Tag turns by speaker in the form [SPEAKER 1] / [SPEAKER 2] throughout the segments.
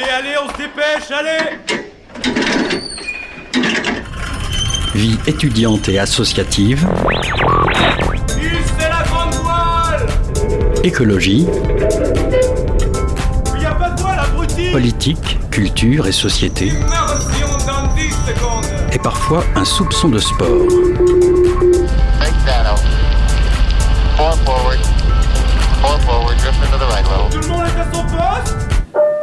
[SPEAKER 1] Allez, allez, on se dépêche, allez.
[SPEAKER 2] Vie étudiante et associative,
[SPEAKER 1] c'est la grande voile.
[SPEAKER 2] Écologie,
[SPEAKER 1] Il y a pas de voile, abruti.
[SPEAKER 2] Politique, culture et société,
[SPEAKER 1] Immersion dans 10 secondes.
[SPEAKER 2] Et parfois un soupçon de sport.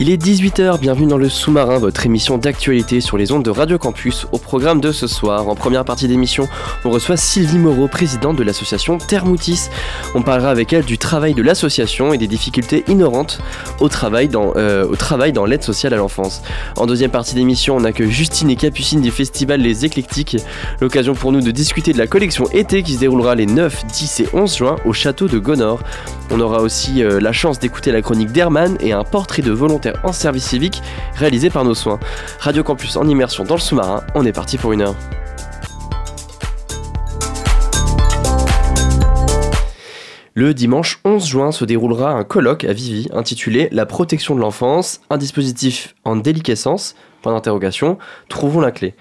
[SPEAKER 3] Il est 18h, bienvenue dans le sous-marin, votre émission d'actualité sur les ondes de Radio Campus. Au programme de ce soir, en première partie d'émission, on reçoit Sylvie Moreau, présidente de l'association Thermoutis. On parlera avec elle du travail de l'association et des difficultés inhérentes au travail dans, euh, au travail dans l'aide sociale à l'enfance. En deuxième partie d'émission, on accueille Justine et Capucine du festival Les Éclectiques. L'occasion pour nous de discuter de la collection été qui se déroulera les 9, 10 et 11 juin au château de Gonor. On aura aussi euh, la chance d'écouter la chronique d'Herman et un portrait de volontaire en service civique réalisé par nos soins. Radio Campus en immersion dans le sous-marin, on est parti pour une heure. Le dimanche 11 juin se déroulera un colloque à Vivi intitulé La protection de l'enfance, un dispositif en déliquescence, point d'interrogation, trouvons la clé.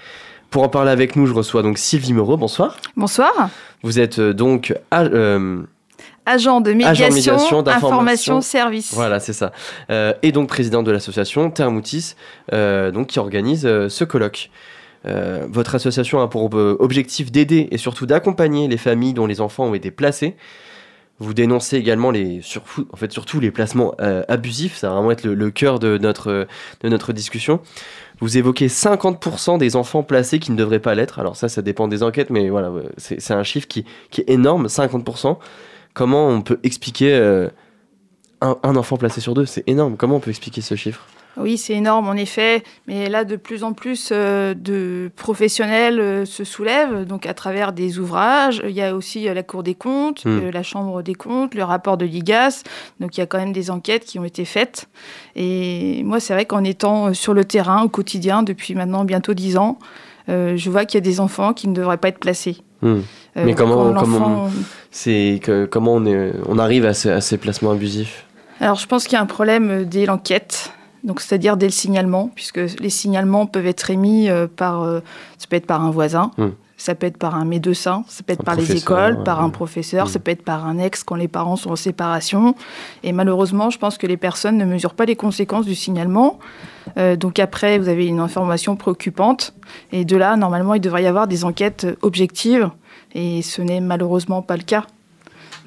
[SPEAKER 3] Pour en parler avec nous, je reçois donc Sylvie Moreau, bonsoir.
[SPEAKER 4] Bonsoir.
[SPEAKER 3] Vous êtes euh, donc à- euh,
[SPEAKER 4] Agent de médiation,
[SPEAKER 3] médiation, d'information.
[SPEAKER 4] information, service.
[SPEAKER 3] Voilà, c'est ça. Euh, et donc président de l'association Thermoutis, euh, donc qui organise euh, ce colloque. Votre association a pour objectif d'aider et surtout d'accompagner les familles dont les enfants ont été placés. Vous dénoncez également les, en fait, surtout les placements abusifs, ça va vraiment être le, le cœur de notre, de notre discussion. Vous évoquez 50% des enfants placés qui ne devraient pas l'être. Alors ça, ça dépend des enquêtes, mais voilà, c'est un chiffre qui, qui est énorme, 50%. Comment on peut expliquer euh, un, un enfant placé sur deux? C'est énorme. Comment on peut expliquer ce chiffre?
[SPEAKER 4] Oui, c'est énorme en effet, mais là de plus en plus euh, de professionnels euh, se soulèvent, donc à travers des ouvrages. Il y a aussi la Cour des comptes,
[SPEAKER 3] Mm.
[SPEAKER 4] euh, la Chambre des comptes, le rapport de l'IGAS. Donc il y a quand même des enquêtes qui ont été faites. Et moi, c'est vrai qu'en étant sur le terrain au quotidien depuis maintenant bientôt dix ans, euh, je vois qu'il y a des enfants qui ne devraient pas être placés.
[SPEAKER 3] Hmm.
[SPEAKER 4] Euh,
[SPEAKER 3] Mais comment- comment- C'est que comment on, est, on arrive à, ces- à ces placements abusifs
[SPEAKER 4] Alors, je pense qu'il y a un problème euh, dès l'enquête, donc c'est-à-dire dès le signalement, puisque les signalements peuvent être émis euh, par, ça peut être par un voisin,
[SPEAKER 3] Hmm.
[SPEAKER 4] ça peut être par un médecin, ça peut être
[SPEAKER 3] Un
[SPEAKER 4] par les écoles, par un professeur,
[SPEAKER 3] Hmm.
[SPEAKER 4] ça peut être par un ex quand les parents sont en séparation. Et malheureusement, je pense que les personnes ne mesurent pas les conséquences du signalement. Euh, donc après, vous avez une information préoccupante, et de là, normalement, il devrait y avoir des enquêtes objectives, et ce n'est malheureusement pas le cas.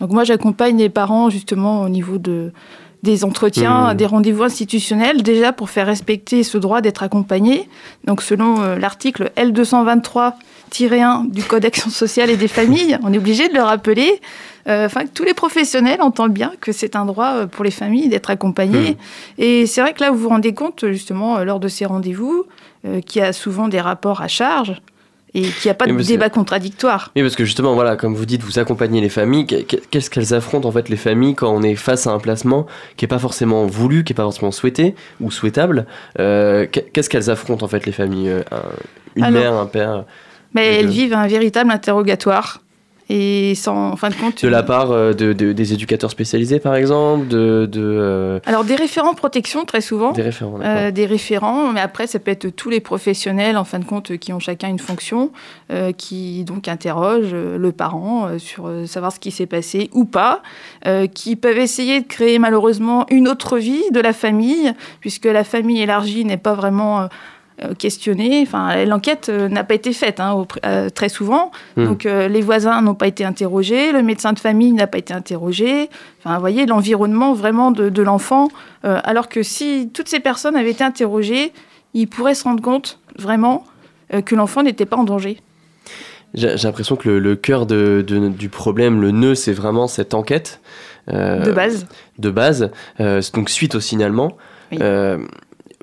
[SPEAKER 4] Donc moi, j'accompagne les parents justement au niveau de, des entretiens,
[SPEAKER 3] Mmh.
[SPEAKER 4] des rendez-vous institutionnels, déjà pour faire respecter ce droit d'être accompagné. Donc selon euh, l'article L223-1 du Code d'action sociale et des familles, on est obligé de le rappeler. euh, Enfin, que tous les professionnels entendent bien que c'est un droit euh, pour les familles d'être accompagnés.
[SPEAKER 3] Mmh.
[SPEAKER 4] Et c'est vrai que là, vous vous rendez compte, justement, lors de ces rendez-vous, qu'il y a souvent des rapports à charge et qu'il n'y a pas de débat contradictoire.
[SPEAKER 3] Oui, parce que justement, voilà, comme vous dites, vous accompagnez les familles. Qu'est- Qu'est-ce qu'elles affrontent en fait les familles quand on est face à un placement qui est pas forcément voulu, qui est pas forcément souhaité ou souhaitable? Euh, qu'est- Qu'est-ce qu'elles affrontent en fait les familles? Euh, un- Une
[SPEAKER 4] Alors-
[SPEAKER 3] mère, un père,
[SPEAKER 4] Mais
[SPEAKER 3] Les
[SPEAKER 4] elles vivent un véritable interrogatoire. Et sans, en fin de compte.
[SPEAKER 3] de la part euh, de, de- des éducateurs spécialisés par exemple, de, de euh,
[SPEAKER 4] Alors, des référents protection, très souvent.
[SPEAKER 3] des référents.
[SPEAKER 4] Euh, des référents, mais après, ça peut être tous les professionnels, en fin de compte, qui ont chacun une fonction, euh, qui donc interrogent le parent sur savoir ce qui s'est passé ou pas, euh, qui peuvent essayer de créer malheureusement une autre vie de la famille, puisque la famille élargie n'est pas vraiment euh, questionnée. Enfin, l'enquête euh, n'a pas été faite hein, au euh, très souvent.
[SPEAKER 3] Hmm.
[SPEAKER 4] Donc, euh, les voisins n'ont pas été interrogés, le médecin de famille n'a pas été interrogé. Enfin, vous voyez, l'environnement vraiment de, de l'enfant. euh, alors que si toutes ces personnes avaient été interrogées, ils pourraient se rendre compte vraiment que l'enfant n'était pas en danger.
[SPEAKER 3] J'ai l'impression que le, le cœur de- de- du problème, le nœud, c'est vraiment cette enquête.
[SPEAKER 4] de base.
[SPEAKER 3] de base, donc suite au signalement.
[SPEAKER 4] Oui.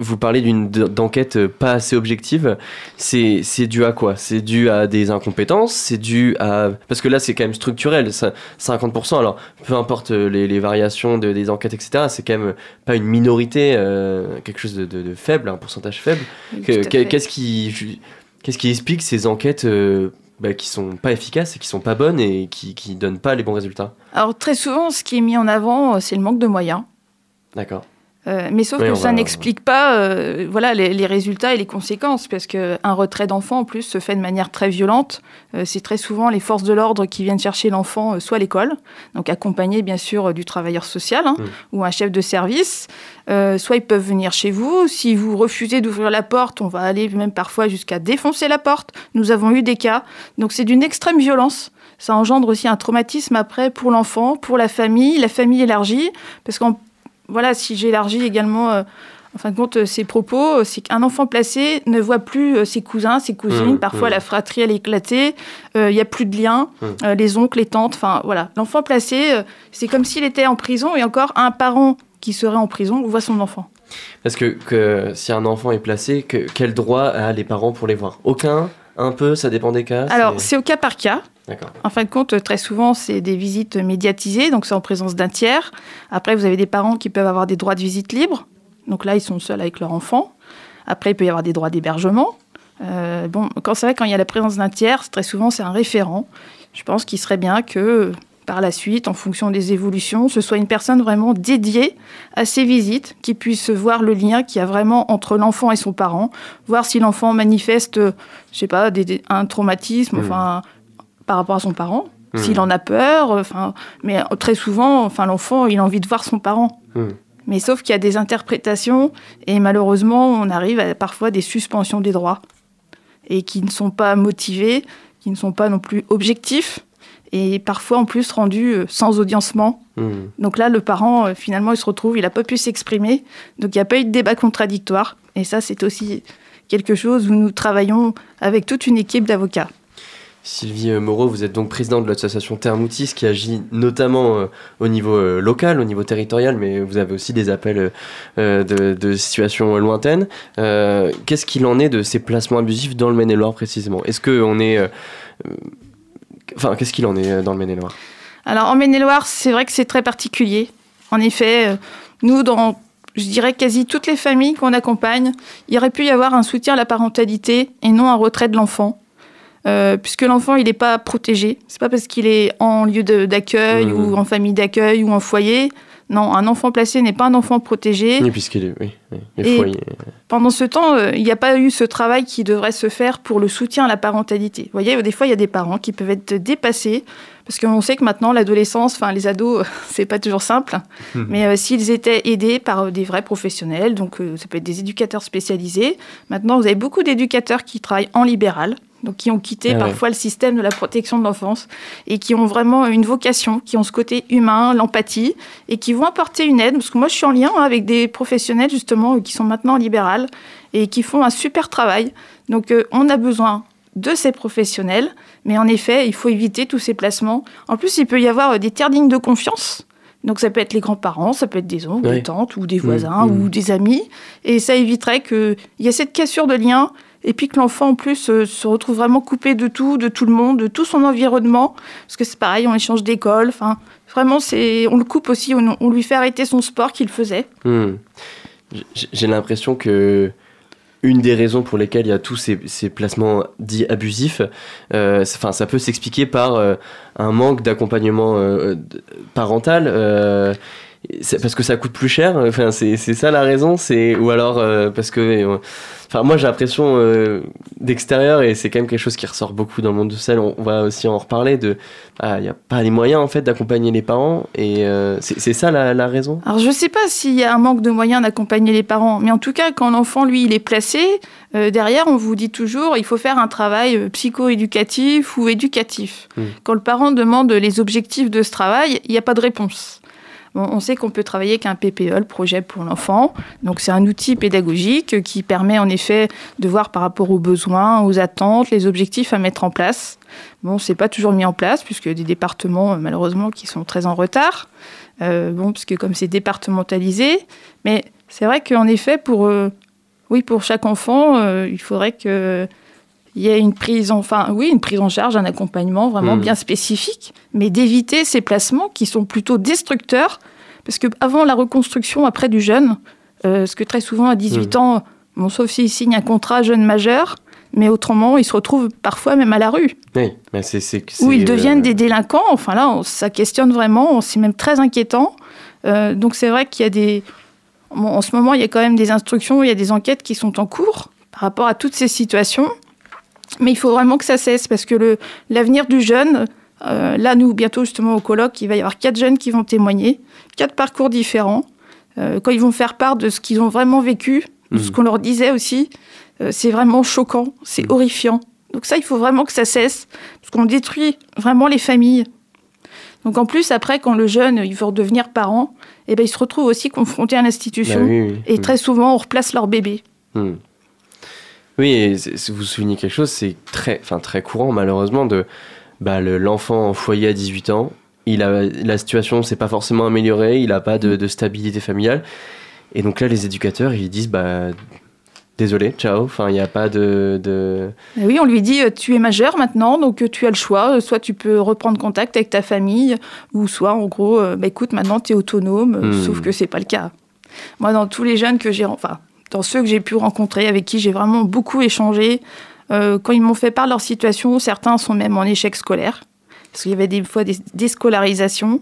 [SPEAKER 3] Vous parlez d'une d'enquête euh, pas assez objective. C'est dû à quoi? C'est dû à des incompétences? C'est dû à parce que là c'est quand même structurel. ça- 50%. Alors peu importe euh, les, les variations de- des enquêtes, etc. C'est quand même pas une minorité, euh, quelque chose de, de- de faible, un pourcentage faible. Qu'est-ce qui qu'est-ce qui explique ces enquêtes euh, bah, qui sont pas efficaces et qui sont pas bonnes et qui, qui donnent pas les bons résultats?
[SPEAKER 4] Alors très souvent, ce qui est mis en avant, c'est le manque de moyens.
[SPEAKER 3] D'accord.
[SPEAKER 4] Euh, mais sauf que ça
[SPEAKER 3] va-
[SPEAKER 4] n'explique pas euh, voilà, les, les résultats et les conséquences, parce qu'un retrait d'enfant, en plus, se fait de manière très violente. Euh, c'est très souvent les forces de l'ordre qui viennent chercher l'enfant, soit à l'école, donc accompagné bien sûr du travailleur social hein, ou un chef de service, soit ils peuvent venir chez vous. Si vous refusez d'ouvrir la porte, on va aller même parfois jusqu'à défoncer la porte. Nous avons eu des cas. Donc c'est d'une extrême violence. Ça engendre aussi un traumatisme après pour l'enfant, pour la famille, la famille élargie, parce qu'en voilà, si j'élargis également, euh, en fin de compte, euh, ces propos, euh, c'est qu'un enfant placé ne voit plus euh, ses cousins, ses cousines.
[SPEAKER 3] Mmh,
[SPEAKER 4] Parfois,
[SPEAKER 3] mmh.
[SPEAKER 4] la fratrie, elle est éclatée. euh, Il n'y a plus de lien.
[SPEAKER 3] Mmh.
[SPEAKER 4] Euh, les oncles, les tantes, enfin, voilà. L'enfant placé, euh, c'est comme s'il était en prison et encore un parent qui serait en prison voit son enfant.
[SPEAKER 3] Parce que, que si un enfant est placé, que, quel droit a les parents pour les voir? Aucun Un peu Ça dépend des cas
[SPEAKER 4] Alors,
[SPEAKER 3] c'est-
[SPEAKER 4] au cas par cas.
[SPEAKER 3] D'accord.
[SPEAKER 4] En fin de compte, très souvent, c'est des visites médiatisées, donc c'est en présence d'un tiers. Après, vous avez des parents qui peuvent avoir des droits de visite libres. Donc là, ils sont seuls avec leur enfant. Après, il peut y avoir des droits d'hébergement. Euh, bon, quand c'est vrai, quand il y a la présence d'un tiers, très souvent, c'est un référent. Je pense qu'il serait bien que, par la suite, en fonction des évolutions, ce soit une personne vraiment dédiée à ces visites, qui puisse voir le lien qu'il y a vraiment entre l'enfant et son parent, voir si l'enfant manifeste, euh, je sais pas, des- des- un traumatisme,
[SPEAKER 3] Mhm.
[SPEAKER 4] enfin, par rapport à son parent,
[SPEAKER 3] Mhm.
[SPEAKER 4] s'il en a peur, euh, enfin, mais euh, très souvent, enfin, l'enfant, il a envie de voir son parent.
[SPEAKER 3] Mhm.
[SPEAKER 4] Mais sauf qu'il y a des interprétations et malheureusement, on arrive à parfois des suspensions des droits et qui ne sont pas motivés, qui ne sont pas non plus objectifs et parfois en plus rendus euh, sans audiencement.
[SPEAKER 3] Hmm.
[SPEAKER 4] Donc là, le parent, euh, finalement, il se retrouve, il n'a pas pu s'exprimer, donc il n'y a pas eu de débat contradictoire. Et ça, c'est aussi quelque chose où nous travaillons avec toute une équipe d'avocats.
[SPEAKER 3] Sylvie euh, Moreau, vous êtes donc présidente de l'association Thermoutis qui agit notamment euh, au niveau euh, local, au niveau territorial, mais vous avez aussi des appels euh, de, de situations lointaines. Qu'est-ce qu'il en est de ces placements abusifs dans le Maine-et-Loire précisément? Est-ce qu'on est... Enfin, qu'est-ce qu'il en est euh, dans le Maine-et-Loire?
[SPEAKER 4] Alors en Maine-et-Loire, c'est vrai que c'est très particulier. En effet, euh, nous, dans, je dirais, quasi toutes les familles qu'on accompagne, il aurait pu y avoir un soutien à la parentalité et non un retrait de l'enfant. Euh, puisque l'enfant, il n'est pas protégé. C'est pas parce qu'il est en lieu d'accueil
[SPEAKER 3] Mmh.
[SPEAKER 4] ou en famille d'accueil ou en foyer. Non, un enfant placé n'est pas un enfant protégé.
[SPEAKER 3] Oui, puisqu'il est... Oui, oui, les
[SPEAKER 4] Et-
[SPEAKER 3] foyers.
[SPEAKER 4] Pendant ce temps, euh, il n'y a pas eu ce travail qui devrait se faire pour le soutien à la parentalité. Vous voyez, des fois, il y a des parents qui peuvent être dépassés, parce qu'on sait que maintenant, l'adolescence, enfin, les ados, c'est pas toujours simple. Mais euh, s'ils étaient aidés par euh, des vrais professionnels, donc euh, ça peut être des éducateurs spécialisés. Maintenant, vous avez beaucoup d'éducateurs qui travaillent en libéral, donc qui ont quitté
[SPEAKER 3] Ah ouais.
[SPEAKER 4] parfois le système de la protection de l'enfance et qui ont vraiment une vocation, qui ont ce côté humain, l'empathie, et qui vont apporter une aide. Parce que moi, je suis en lien hein, avec des professionnels justement qui sont maintenant en libéral et qui font un super travail. Donc, euh, on a besoin de ces professionnels, mais en effet, il faut éviter tous ces placements. En plus, il peut y avoir euh, des tiers dignes de confiance. Donc, ça peut être les grands-parents, ça peut être des oncles,
[SPEAKER 3] Oui.
[SPEAKER 4] des tantes ou des voisins
[SPEAKER 3] mmh.
[SPEAKER 4] ou des amis. Et ça éviterait qu'il y ait cette cassure de lien et puis que l'enfant, en plus, euh, se retrouve vraiment coupé de tout, de tout le monde, de tout son environnement. Parce que c'est pareil, on échange d'école. Enfin, vraiment, c'est, on le coupe aussi, on, lui fait arrêter son sport qu'il faisait.
[SPEAKER 3] Hmm. J'ai- l'impression que une des raisons pour lesquelles il y a tous ces, ces placements dits abusifs, euh, ça peut s'expliquer par euh, un manque d'accompagnement euh, parental. C'est parce que ça coûte plus cher. Enfin, c'est c'est ça la raison. C'est ou alors euh, parce que, euh, enfin, moi j'ai l'impression euh, d'extérieur et c'est quand même quelque chose qui ressort beaucoup dans le monde de sel. On, va aussi en reparler de, ah, il n'y a pas les moyens en fait d'accompagner les parents et euh, c'est ça la, la raison?
[SPEAKER 4] Alors, je ne sais pas s'il y a un manque de moyens d'accompagner les parents, mais en tout cas, quand l'enfant, lui, il est placé, derrière, on vous dit toujours, il faut faire un travail psycho-éducatif ou éducatif.
[SPEAKER 3] Mm.
[SPEAKER 4] Quand le parent demande les objectifs de ce travail, il n'y a pas de réponse. On sait qu'on peut travailler avec un PPE, le projet pour l'enfant. Donc, c'est un outil pédagogique qui permet en effet de voir par rapport aux besoins, aux attentes, les objectifs à mettre en place. Bon, c'est pas toujours mis en place, puisque des départements, euh, malheureusement, qui sont très en retard. Euh, bon, parce que comme c'est départementalisé, mais c'est vrai qu'en effet, pour, euh, oui, pour chaque enfant, il faudrait que il y ait une prise en, enfin, oui, une prise en charge, un accompagnement vraiment
[SPEAKER 3] Mhm.
[SPEAKER 4] bien spécifique, mais d'éviter ces placements qui sont plutôt destructeurs, parce que avant la reconstruction après du jeune, euh, parce que très souvent à 18 ans, bon, sauf s'il signe un contrat jeune majeur, mais autrement, ils se retrouvent parfois même à la rue,
[SPEAKER 3] Oui, mais c'est, c'est,
[SPEAKER 4] où
[SPEAKER 3] c'est,
[SPEAKER 4] ils deviennent
[SPEAKER 3] euh,
[SPEAKER 4] des délinquants. Enfin là, on- ça questionne vraiment, c'est même très inquiétant. Euh, donc c'est vrai qu'il y a des... bon, en ce moment, il y a quand même des instructions, il y a des enquêtes qui sont en cours par rapport à toutes ces situations. Mais il faut vraiment que ça cesse, parce que l'avenir du jeune, euh, là, nous, bientôt, justement, au colloque, il va y avoir quatre jeunes qui vont témoigner, quatre parcours différents. Euh, quand ils vont faire part de ce qu'ils ont vraiment vécu, de ce
[SPEAKER 3] Mhm.
[SPEAKER 4] qu'on leur disait aussi, euh, c'est vraiment choquant, c'est
[SPEAKER 3] Mhm.
[SPEAKER 4] horrifiant. Donc ça, il faut vraiment que ça cesse, parce qu'on détruit vraiment les familles. Donc en plus, après, quand le jeune, il veut redevenir parent, eh ben, il se retrouve aussi confronté à
[SPEAKER 3] bah
[SPEAKER 4] l'institution.
[SPEAKER 3] oui, oui,
[SPEAKER 4] Et très souvent, on replace leur bébé.
[SPEAKER 3] Oui, et vous soulignez quelque chose, c'est très, enfin, très courant malheureusement de bah, le- l'enfant en foyer à 18 ans. Il a, la situation s'est pas forcément améliorée, il n'a pas de, de stabilité familiale. Et donc là, les éducateurs, ils disent bah, désolé, ciao. Enfin, il n'y a pas de. de...
[SPEAKER 4] Oui, on lui dit, euh, tu es majeur maintenant, donc euh, tu as le choix. Euh, Soit tu peux reprendre contact avec ta famille, ou soit, en gros, bah, écoute, maintenant tu es autonome,
[SPEAKER 3] Hmm.
[SPEAKER 4] sauf que c'est pas le cas. Moi, dans tous les jeunes que j'ai, enfin, dans ceux que j'ai pu rencontrer, avec qui j'ai vraiment beaucoup échangé, euh, quand ils m'ont fait part de leur situation, certains sont même en échec scolaire. Parce qu'il y avait des fois des déscolarisations,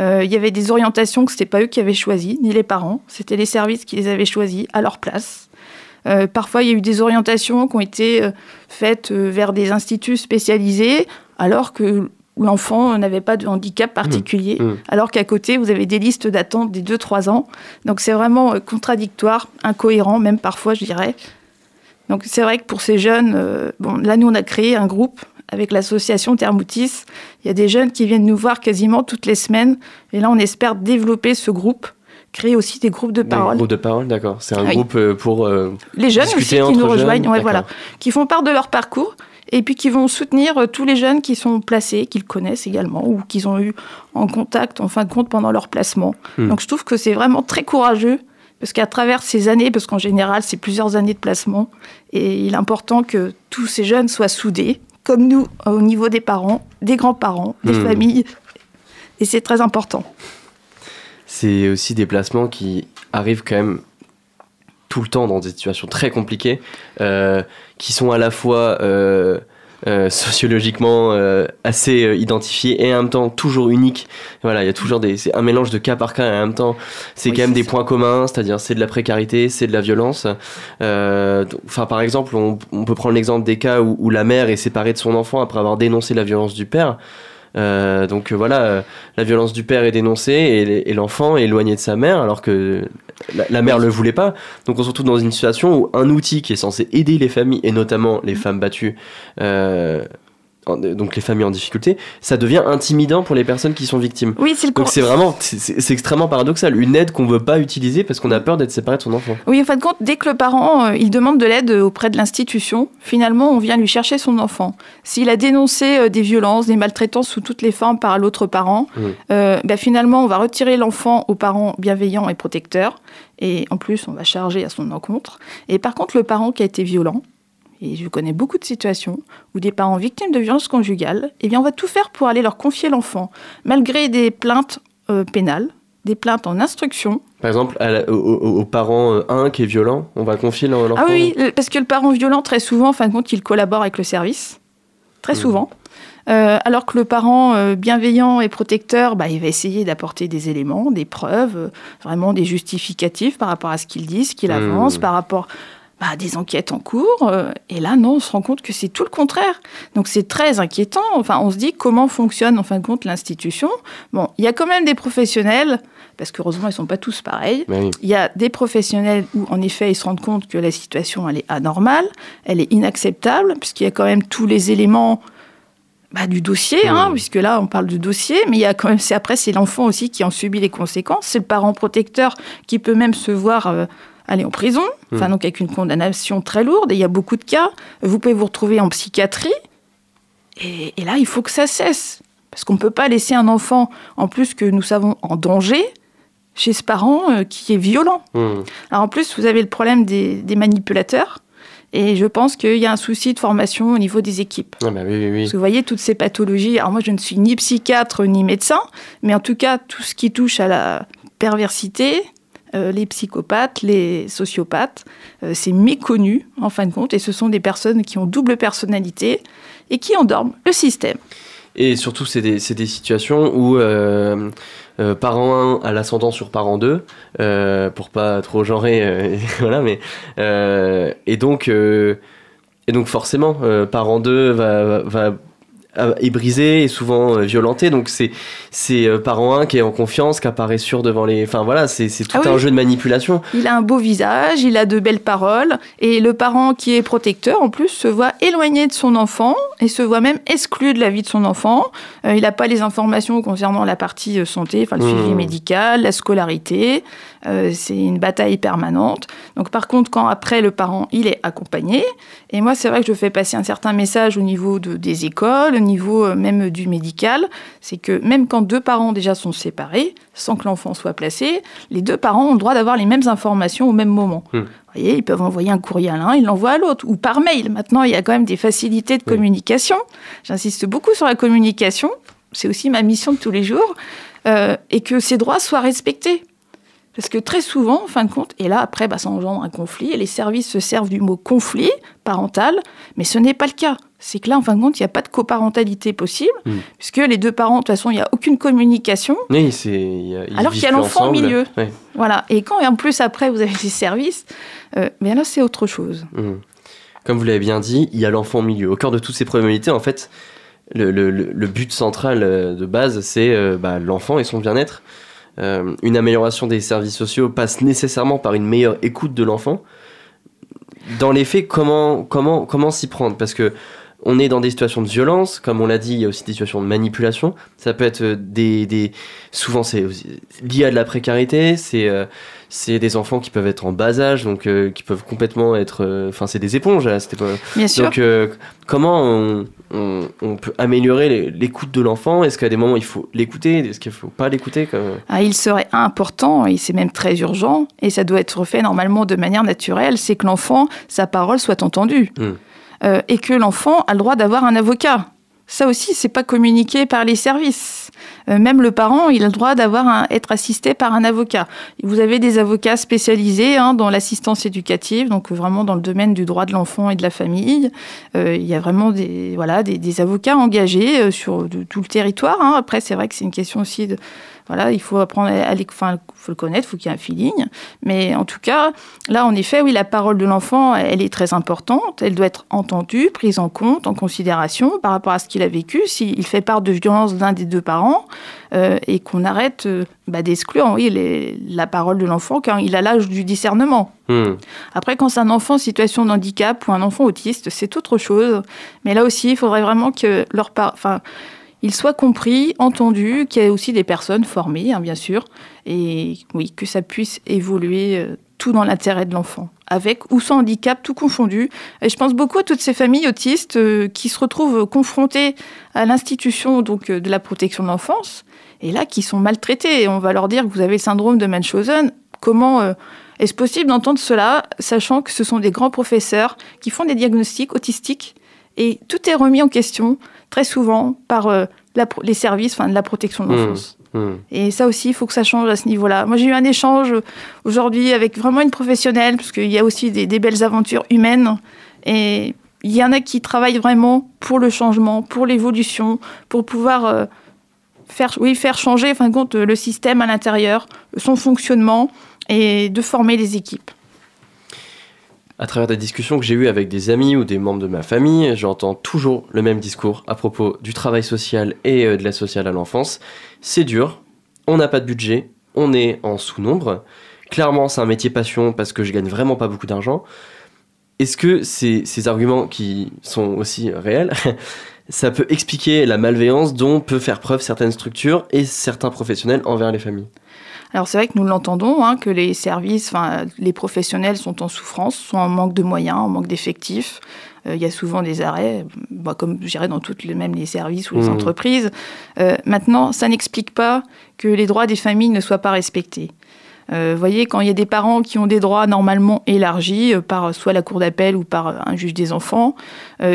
[SPEAKER 4] Euh, il y avait des orientations que c'était pas eux qui avaient choisies, ni les parents, c'était les services qui les avaient choisis à leur place. Euh, parfois, il y a eu des orientations qui ont été euh, faites euh, vers des instituts spécialisés, alors que l'enfant n'avait pas de handicap particulier,
[SPEAKER 3] mmh.
[SPEAKER 4] alors qu'à côté, vous avez des listes d'attente des 2-3 ans. Donc c'est vraiment euh, contradictoire, incohérent, même parfois, je dirais. Donc c'est vrai que pour ces jeunes, euh, bon, là, nous, on a créé un groupe avec l'association Thermoutis. Il y a des jeunes qui viennent nous voir quasiment toutes les semaines. Et là, on espère développer ce groupe, créer aussi des groupes de
[SPEAKER 3] Des
[SPEAKER 4] parole.
[SPEAKER 3] groupes de parole, d'accord. C'est un
[SPEAKER 4] Oui.
[SPEAKER 3] groupe euh, pour. euh,
[SPEAKER 4] Les jeunes aussi qui nous rejoignent,
[SPEAKER 3] jeunes,
[SPEAKER 4] ouais, voilà, qui font part de leur parcours et puis qui vont soutenir euh, tous les jeunes qui sont placés, qu'ils connaissent également ou qu'ils ont eu en contact en fin de compte pendant leur placement.
[SPEAKER 3] Hmm.
[SPEAKER 4] Donc je trouve que c'est vraiment très courageux parce qu'à travers ces années, parce qu'en général c'est plusieurs années de placement, et il est important que tous ces jeunes soient soudés, comme nous euh, au niveau des parents, des grands-parents, des
[SPEAKER 3] Hmm.
[SPEAKER 4] familles, et c'est très important.
[SPEAKER 3] c'est aussi des placements qui arrivent quand même tout le temps dans des situations très compliquées, euh, qui sont à la fois euh, euh, sociologiquement euh, assez identifiés et en même temps toujours uniques. Voilà, il y a toujours des, c'est un mélange de cas par cas et en même temps c'est
[SPEAKER 4] Oui,
[SPEAKER 3] quand même des
[SPEAKER 4] ça.
[SPEAKER 3] points communs, c'est-à-dire c'est de la précarité, c'est de la violence. Euh, Enfin, par exemple, on, on peut prendre l'exemple des cas où, où la mère est séparée de son enfant après avoir dénoncé la violence du père. Euh, donc euh, voilà, euh, la violence du père est dénoncée et, l'enfant est éloigné de sa mère alors que la, mère le voulait pas. Donc on se retrouve dans une situation où un outil qui est censé aider les familles et notamment les femmes battues, donc les familles en difficulté, ça devient intimidant pour les personnes qui sont victimes.
[SPEAKER 4] Oui, c'est le
[SPEAKER 3] Donc c'est vraiment, c'est- extrêmement paradoxal, une aide qu'on veut pas utiliser parce qu'on a peur d'être séparé de son enfant.
[SPEAKER 4] Oui, en fin de compte, dès que le parent euh, il demande de l'aide auprès de l'institution, finalement, on vient lui chercher son enfant. S'il a dénoncé euh, des violences, des maltraitances sous toutes les formes par l'autre parent, euh, bah, finalement, on va retirer l'enfant aux parents bienveillants et protecteurs. Et en plus, on va charger à son encontre. Et par contre, le parent qui a été violent, et je connais beaucoup de situations où des parents victimes de violences conjugales, eh bien, on va tout faire pour aller leur confier l'enfant, malgré des plaintes euh, pénales, des plaintes en instruction,
[SPEAKER 3] Par exemple, la- au, parent euh, 1 qui est violent, on va confier l'en- l'enfant.
[SPEAKER 4] Ah oui, parce que le parent violent, très souvent, en fin de compte, il collabore avec le service. Très
[SPEAKER 3] Mhm.
[SPEAKER 4] souvent. Euh, alors que le parent euh, bienveillant et protecteur, bah, il va essayer d'apporter des éléments, des preuves, euh, vraiment des justificatifs par rapport à ce qu'il dit, ce qu'il
[SPEAKER 3] Mhm.
[SPEAKER 4] avance, par rapport bah, des enquêtes en cours. euh, et là, non, on se rend compte que c'est tout le contraire. Donc c'est très inquiétant. Enfin, on se dit comment fonctionne en fin de compte l'institution? Bon, il y a quand même des professionnels, parce qu'heureusement, ils ne sont pas tous pareils.
[SPEAKER 3] Oui.
[SPEAKER 4] Il y a des professionnels où, en effet, ils se rendent compte que la situation, elle est anormale, elle est inacceptable, puisqu'il y a quand même tous les éléments bah, du dossier, hein,
[SPEAKER 3] Mmh.
[SPEAKER 4] puisque là, on parle du dossier, mais il y a quand même, c'est après, c'est l'enfant aussi qui en subit les conséquences. C'est le parent protecteur qui peut même se voir euh, aller en prison, enfin,
[SPEAKER 3] Mmh.
[SPEAKER 4] donc avec une condamnation très lourde, et il y a beaucoup de cas. Vous pouvez vous retrouver en psychiatrie, et, et là, il faut que ça cesse. Parce qu'on ne peut pas laisser un enfant, en plus que nous savons en danger, chez ce parent euh, qui est violent.
[SPEAKER 3] Hmm.
[SPEAKER 4] Alors en plus, vous avez le problème des, des manipulateurs. Et je pense qu'il y a un souci de formation au niveau des équipes.
[SPEAKER 3] Ah bah oui, oui, oui.
[SPEAKER 4] Parce que vous voyez, toutes ces pathologies, alors moi je ne suis ni psychiatre ni médecin, mais en tout cas, tout ce qui touche à la perversité, euh, les psychopathes, les sociopathes. Euh, c'est méconnu, en fin de compte, et ce sont des personnes qui ont double personnalité et qui endorment le système.
[SPEAKER 3] Et surtout, c'est des, situations où euh, parent 1 a l'ascendant sur parent 2, euh, pour pas trop genrer, voilà, mais. et, donc, et donc, forcément, parent 2 va, va, va- est brisé et souvent euh, violenté. Donc, c'est, c'est euh, parent 1 qui est en confiance, qui apparaît sûr devant les. Enfin, voilà, c'est, c'est tout
[SPEAKER 4] Ah
[SPEAKER 3] un jeu de manipulation.
[SPEAKER 4] Il a un beau visage, il a de belles paroles, et le parent qui est protecteur, en plus, se voit éloigné de son enfant et se voit même exclu de la vie de son enfant. Euh, il n'a pas les informations concernant la partie euh, santé, enfin le
[SPEAKER 3] Mmh.
[SPEAKER 4] suivi médical, la scolarité. Euh, c'est une bataille permanente. Donc, par contre, quand après le parent, il est accompagné, et moi, c'est vrai que je fais passer un certain message au niveau de- des écoles, au niveau euh, même du médical, c'est que même quand deux parents déjà sont séparés, sans que l'enfant soit placé, les deux parents ont le droit d'avoir les mêmes informations au même moment.
[SPEAKER 3] Hmm.
[SPEAKER 4] Vous voyez, ils peuvent envoyer un courrier à l'un, ils l'envoient à l'autre, ou par mail. Maintenant, il y a quand même des facilités de communication. J'insiste beaucoup sur la communication, c'est aussi ma mission de tous les jours, euh, et que ces droits soient respectés. Parce que très souvent, en fin de compte, et là après, bah, ça engendre un conflit, et les services se servent du mot conflit parental, mais ce n'est pas le cas. C'est que là, en fin de compte, il n'y a pas de coparentalité possible,
[SPEAKER 3] Mm.
[SPEAKER 4] puisque les deux parents, de toute façon, il n'y a aucune communication.
[SPEAKER 3] Oui, y a-
[SPEAKER 4] Alors qu'il y a l'enfant au milieu.
[SPEAKER 3] Ouais.
[SPEAKER 4] Voilà. Et quand, en plus, après, vous avez des services, euh, mais là, c'est autre chose.
[SPEAKER 3] Mhm. Comme vous l'avez bien dit, il y a l'enfant au milieu. Au cœur de toutes ces probabilités, en fait, le, le- le- le but central euh, de base, c'est euh, bah, l'enfant et son bien-être. Euh, une amélioration des services sociaux passe nécessairement par une meilleure écoute de l'enfant. Dans les faits, comment, comment, comment s'y prendre? Parce que on est dans des situations de violence, comme on l'a dit, il y a aussi des situations de manipulation. Ça peut être euh, des, des souvent c'est lié à de la précarité. C'est euh, c'est des enfants qui peuvent être en bas âge, donc euh, qui peuvent complètement être, euh, enfin c'est des éponges à cette époque.
[SPEAKER 4] Bien sûr.
[SPEAKER 3] Donc euh, comment on, on, on peut améliorer l'écoute de l'enfant? Est-ce qu'à des moments il faut l'écouter? Est-ce qu'il faut pas l'écouter.
[SPEAKER 4] Ah, il serait important, et c'est même très urgent, et ça doit être fait normalement de manière naturelle, c'est que l'enfant, sa parole soit entendue. Euh, et que l'enfant a le droit d'avoir un avocat. Ça aussi, c'est pas communiqué par les services. Euh, même le parent, il a le droit d'avoir être assisté par un avocat. Vous avez des avocats spécialisés hein, dans l'assistance éducative, donc vraiment dans le domaine du droit de l'enfant et de la famille. Euh, il y a vraiment des, voilà, des, avocats engagés euh, sur tout le territoire. hein. Après, c'est vrai que c'est une question aussi de voilà, il faut apprendre à enfin, faut le connaître, faut qu'il y ait un feeling. Mais en tout cas, là, en effet, oui, la parole de l'enfant, elle est très importante. Elle doit être entendue, prise en compte, en considération par rapport à ce qu'il a vécu. S'il fait part de violence d'un des deux parents, euh, et qu'on arrête euh, bah, d'exclure, oui, les- la parole de l'enfant quand il a l'âge du discernement.
[SPEAKER 3] Hmm.
[SPEAKER 4] Après, quand c'est un enfant en situation de handicap ou un enfant autiste, c'est autre chose. Mais là aussi, il faudrait vraiment que leur par... enfin, ils soient compris, entendus, qu'il y ait aussi des personnes formées, hein, bien sûr, et oui, que ça puisse évoluer euh, tout dans l'intérêt de l'enfant, avec ou sans handicap, tout confondu. Et je pense beaucoup à toutes ces familles autistes euh, qui se retrouvent confrontées à l'institution donc euh, de la protection de l'enfance, et là qui sont maltraitées. Et on va leur dire que vous avez le syndrome de Munchausen. Comment est-ce possible d'entendre cela, sachant que ce sont des grands professeurs qui font des diagnostics autistiques et tout est remis en question très souvent par euh, la les services enfin, de la protection de
[SPEAKER 3] Mmh.
[SPEAKER 4] l'enfance.
[SPEAKER 3] Hmm.
[SPEAKER 4] Et ça aussi, il faut que ça change à ce niveau-là. Moi, j'ai eu un échange aujourd'hui avec vraiment une professionnelle, parce qu'il y a aussi des, des belles aventures humaines. Et il y en a qui travaillent vraiment pour le changement, pour l'évolution, pour pouvoir euh, faire, oui, faire changer, fin compte, le système à l'intérieur, son fonctionnement, et de former les équipes.
[SPEAKER 3] À travers des discussions que j'ai eues avec des amis ou des membres de ma famille, j'entends toujours le même discours à propos du travail social et euh, de la sociale à l'enfance. C'est dur, on n'a pas de budget, on est en sous-nombre. Clairement, c'est un métier passion parce que je gagne vraiment pas beaucoup d'argent. Est-ce que ces, ces arguments qui sont aussi réels, ça peut expliquer la malveillance dont peut faire preuve certaines structures et certains professionnels envers les familles?
[SPEAKER 4] Alors c'est vrai que nous l'entendons, hein, que les services, enfin les professionnels sont en souffrance, sont en manque de moyens, en manque d'effectifs. Euh, Il y a souvent des arrêts, bah, comme je dirais dans toutes les, même les services ou les
[SPEAKER 3] Mmh.
[SPEAKER 4] entreprises. Euh, maintenant, ça n'explique pas que les droits des familles ne soient pas respectés. Euh, Vous voyez, quand il y a des parents qui ont des droits normalement élargis euh, par soit la cour d'appel ou par euh, un juge des enfants,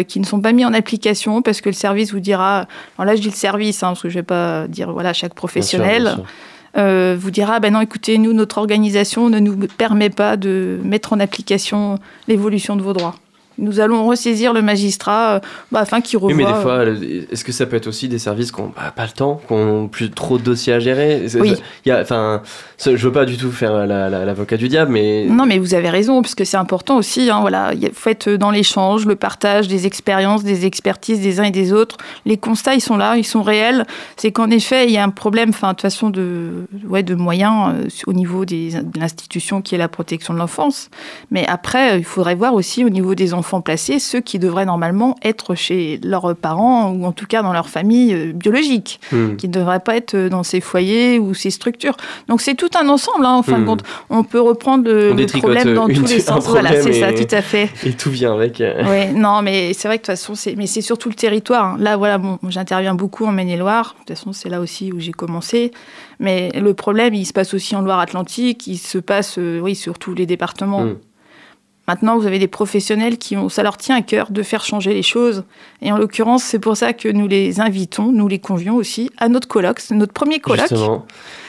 [SPEAKER 4] qui ne sont pas mis en application parce que le service vous dira, alors là je dis le service, hein, parce que je ne vais pas dire voilà chaque professionnel,
[SPEAKER 3] Bien sûr, bien sûr.
[SPEAKER 4] Euh, vous dira ben non, écoutez, nous, notre organisation ne nous permet pas de mettre en application l'évolution de vos droits. Nous allons ressaisir le magistrat euh, bah, afin qu'il revoie.
[SPEAKER 3] Oui, mais des fois, euh, est-ce que ça peut être aussi des services qui n'ont bah, pas le temps, qui ont plus trop de dossiers à gérer?
[SPEAKER 4] Oui.
[SPEAKER 3] Il y a, enfin, je veux pas du tout faire la- la- l'avocat du diable, mais
[SPEAKER 4] Non, mais vous avez raison, parce que c'est important aussi. Hein, voilà, faut être dans l'échange, le partage des expériences, des expertises des uns et des autres. Les constats, ils sont là, ils sont réels. C'est qu'en effet, il y a un problème, enfin, de toute façon, de, ouais, de moyens euh, au niveau des, de l'institution qui est la protection de l'enfance. Mais après, euh, il faudrait voir aussi au niveau des enfants placés, ceux qui devraient normalement être chez leurs parents ou en tout cas dans leur famille euh, biologique
[SPEAKER 3] Hmm.
[SPEAKER 4] qui ne devraient pas être dans ces foyers ou ces structures. Donc c'est tout un ensemble, hein, en fin de
[SPEAKER 3] Hmm.
[SPEAKER 4] compte. On peut reprendre le, le problème dans
[SPEAKER 3] une-
[SPEAKER 4] tous les sens. Voilà, c'est ça, tout à fait.
[SPEAKER 3] et tout vient avec. euh,
[SPEAKER 4] Ouais, non, mais c'est vrai que de toute façon, c'est, mais c'est surtout le territoire. hein. Là, voilà, bon, j'interviens beaucoup en Maine-et-Loire. De toute façon, c'est là aussi où j'ai commencé. Mais le problème, il se passe aussi en Loire-Atlantique. Il se passe, euh, oui, sur tous les départements.
[SPEAKER 3] Hmm.
[SPEAKER 4] Maintenant, vous avez des professionnels qui ont, ça leur tient à cœur de faire changer les choses. Et en l'occurrence, c'est pour ça que nous les invitons, nous les convions aussi à notre colloque, notre premier colloque.
[SPEAKER 3] Justement.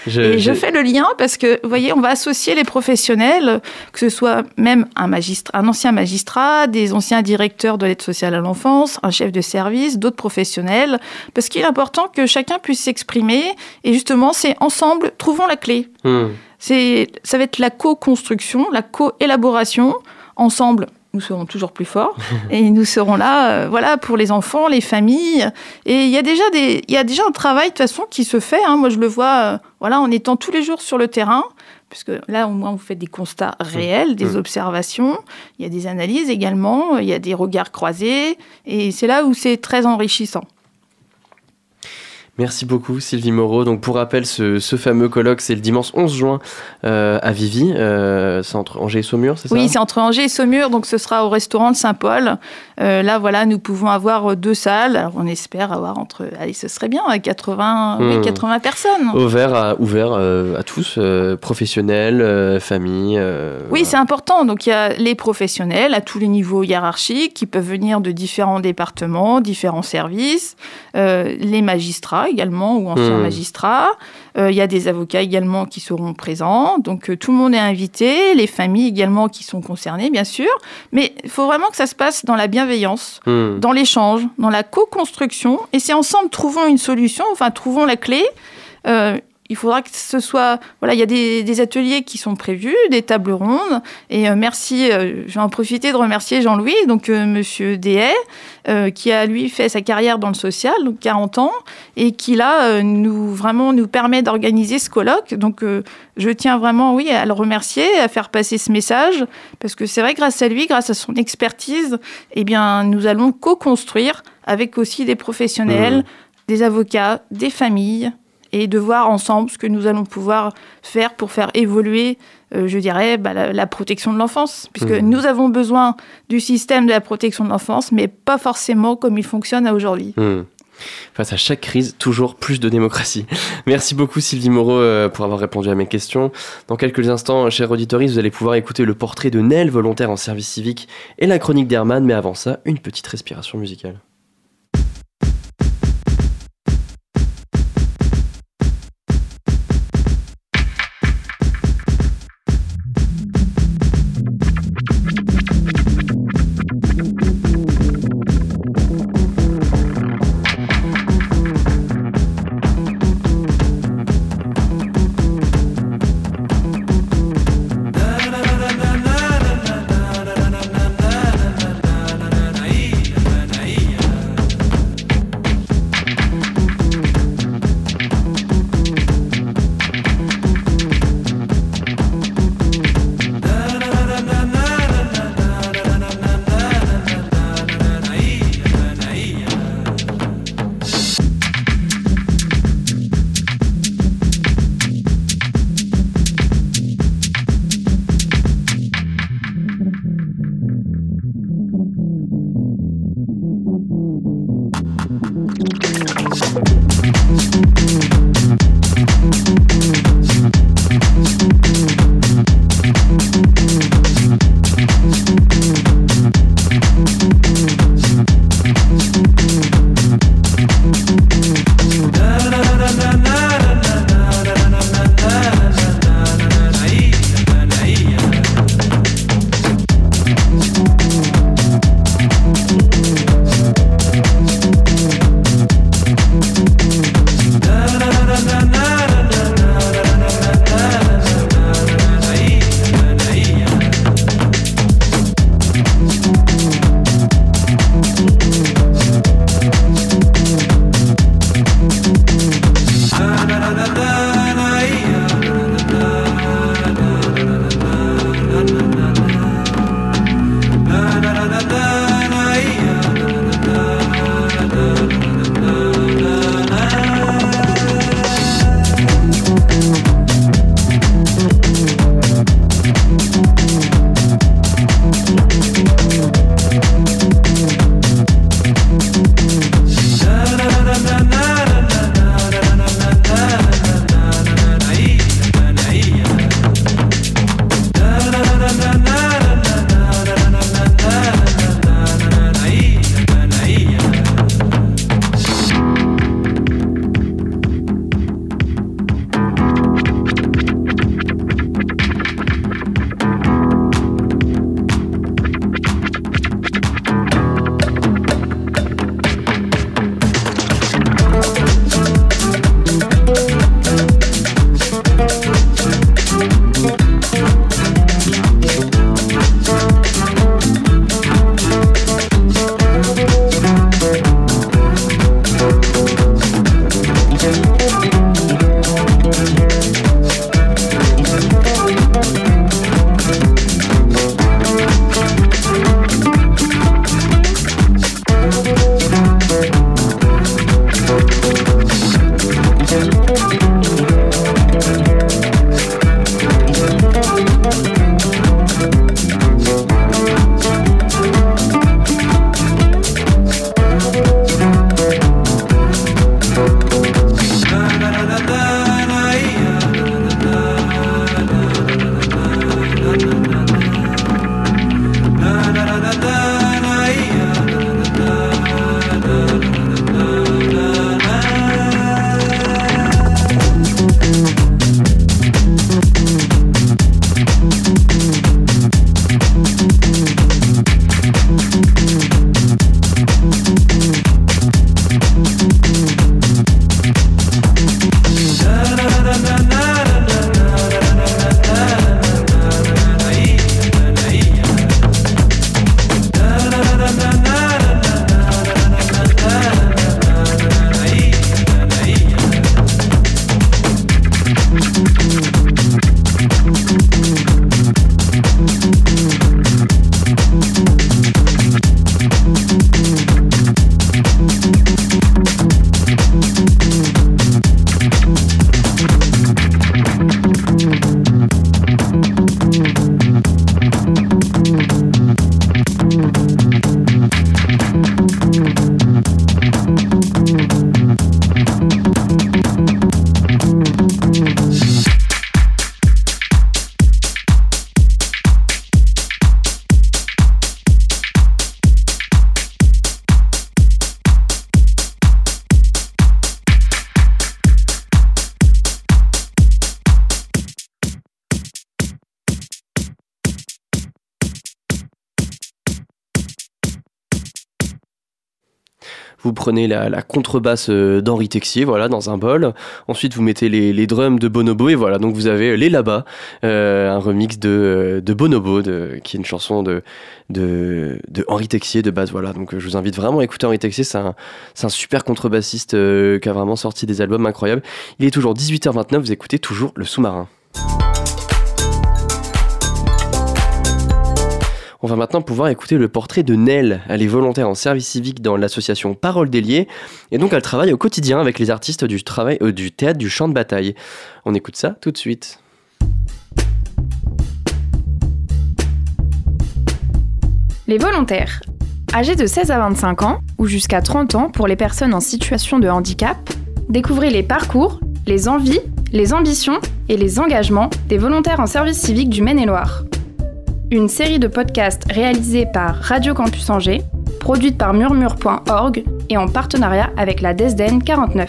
[SPEAKER 3] Je,
[SPEAKER 4] Et je fais le lien parce que, vous voyez, on va associer les professionnels, que ce soit même un, magistrat, un ancien magistrat, des anciens directeurs de l'aide sociale à l'enfance, un chef de service, d'autres professionnels, parce qu'il est important que chacun puisse s'exprimer. Et justement, c'est ensemble, trouvons la clé.
[SPEAKER 3] Hmm.
[SPEAKER 4] C'est, ça va être la co-construction, la co-élaboration. Ensemble, nous serons toujours plus forts et nous serons là, euh, voilà, pour les enfants, les familles. Et il y a déjà des, il y a déjà un travail de toute façon qui se fait. hein. Moi, je le vois, euh, voilà, en étant tous les jours sur le terrain. Puisque là, au moins, vous faites des constats réels, des
[SPEAKER 3] Mmh.
[SPEAKER 4] observations. Il y a des analyses également. Il y a des regards croisés. Et c'est là où c'est très enrichissant.
[SPEAKER 3] Merci beaucoup Sylvie Moreau. Donc pour rappel, ce, ce fameux colloque, c'est le dimanche 11 juin euh, à Vivi. Euh, c'est entre Angers et Saumur, c'est ça
[SPEAKER 4] Oui, c'est entre Angers et Saumur, donc ce sera au restaurant de Saint-Paul. Euh, là, voilà, nous pouvons avoir deux salles. Alors, on espère avoir entre, allez, ce serait bien, euh, 80, oui,
[SPEAKER 3] Hmm.
[SPEAKER 4] 80 personnes.
[SPEAKER 3] Ouvert à, ouvert à tous, professionnels, familles.
[SPEAKER 4] Oui, c'est important. Donc, il y a les professionnels à tous les niveaux hiérarchiques qui peuvent venir de différents départements, différents services, les magistrats également ou anciens
[SPEAKER 3] Hmm.
[SPEAKER 4] magistrats. Euh, Il y a des avocats également qui seront présents. Donc, euh, tout le monde est invité, les familles également qui sont concernées, bien sûr. Mais il faut vraiment que ça se passe dans la bienveillance.
[SPEAKER 3] Hmm.
[SPEAKER 4] dans l'échange, dans la co-construction. Et c'est ensemble, trouvons une solution, enfin, trouvons la clé. Euh, il faudra que ce soit. Voilà, il y a des, des ateliers qui sont prévus, des tables rondes. Et euh, merci, euh, je vais en profiter de remercier Jean-Louis, donc euh, monsieur Dehay, euh, qui a lui fait sa carrière dans le social, donc 40 ans, et qui là nous vraiment nous permet d'organiser ce colloque. Donc je tiens vraiment, oui, à le remercier, à faire passer ce message, parce que c'est vrai, grâce à lui, grâce à son expertise, eh bien, nous allons co-construire avec aussi des professionnels,
[SPEAKER 3] Mmh.
[SPEAKER 4] des avocats, des familles, et de voir ensemble ce que nous allons pouvoir faire pour faire évoluer, euh, je dirais, bah, la, la protection de l'enfance. Puisque
[SPEAKER 3] Mmh.
[SPEAKER 4] nous avons besoin du système de la protection de l'enfance, mais pas forcément comme il fonctionne aujourd'hui.
[SPEAKER 3] Hmm. Face à chaque crise, toujours plus de démocratie. Merci beaucoup Sylvie Moreau euh, pour avoir répondu à mes questions. Dans quelques instants, chers auditeurs, vous allez pouvoir écouter le portrait de Nel, volontaire en service civique, et la chronique d'Herman, mais avant ça, une petite respiration musicale. Vous prenez la, contrebasse euh, d'Henri Texier, voilà, dans un bol. Ensuite, vous mettez les, drums de Bonobo et voilà, donc vous avez les là-bas, euh, un remix de, de Bonobo, de, qui est une chanson de, de, de Henri Texier de base. Voilà, donc euh, je vous invite vraiment à écouter Henri Texier. C'est un, un super contrebassiste euh, qui a vraiment sorti des albums incroyables. Il est toujours 18h29. Vous écoutez toujours le sous-marin. On va maintenant pouvoir écouter le portrait de Nell. Elle est volontaire en service civique dans l'association Parole Déliée et donc elle travaille au quotidien avec les artistes du, euh, du théâtre du champ de bataille. On écoute ça tout de suite.
[SPEAKER 5] Les volontaires. Âgés de 16 à 25 ans ou jusqu'à 30 ans pour les personnes en situation de handicap, découvrez les parcours, les envies, les ambitions et les engagements des volontaires en service civique du Maine-et-Loire. Une série de podcasts réalisés par Radio Campus Angers, produite par murmure.org et en partenariat avec la DESDEN 49.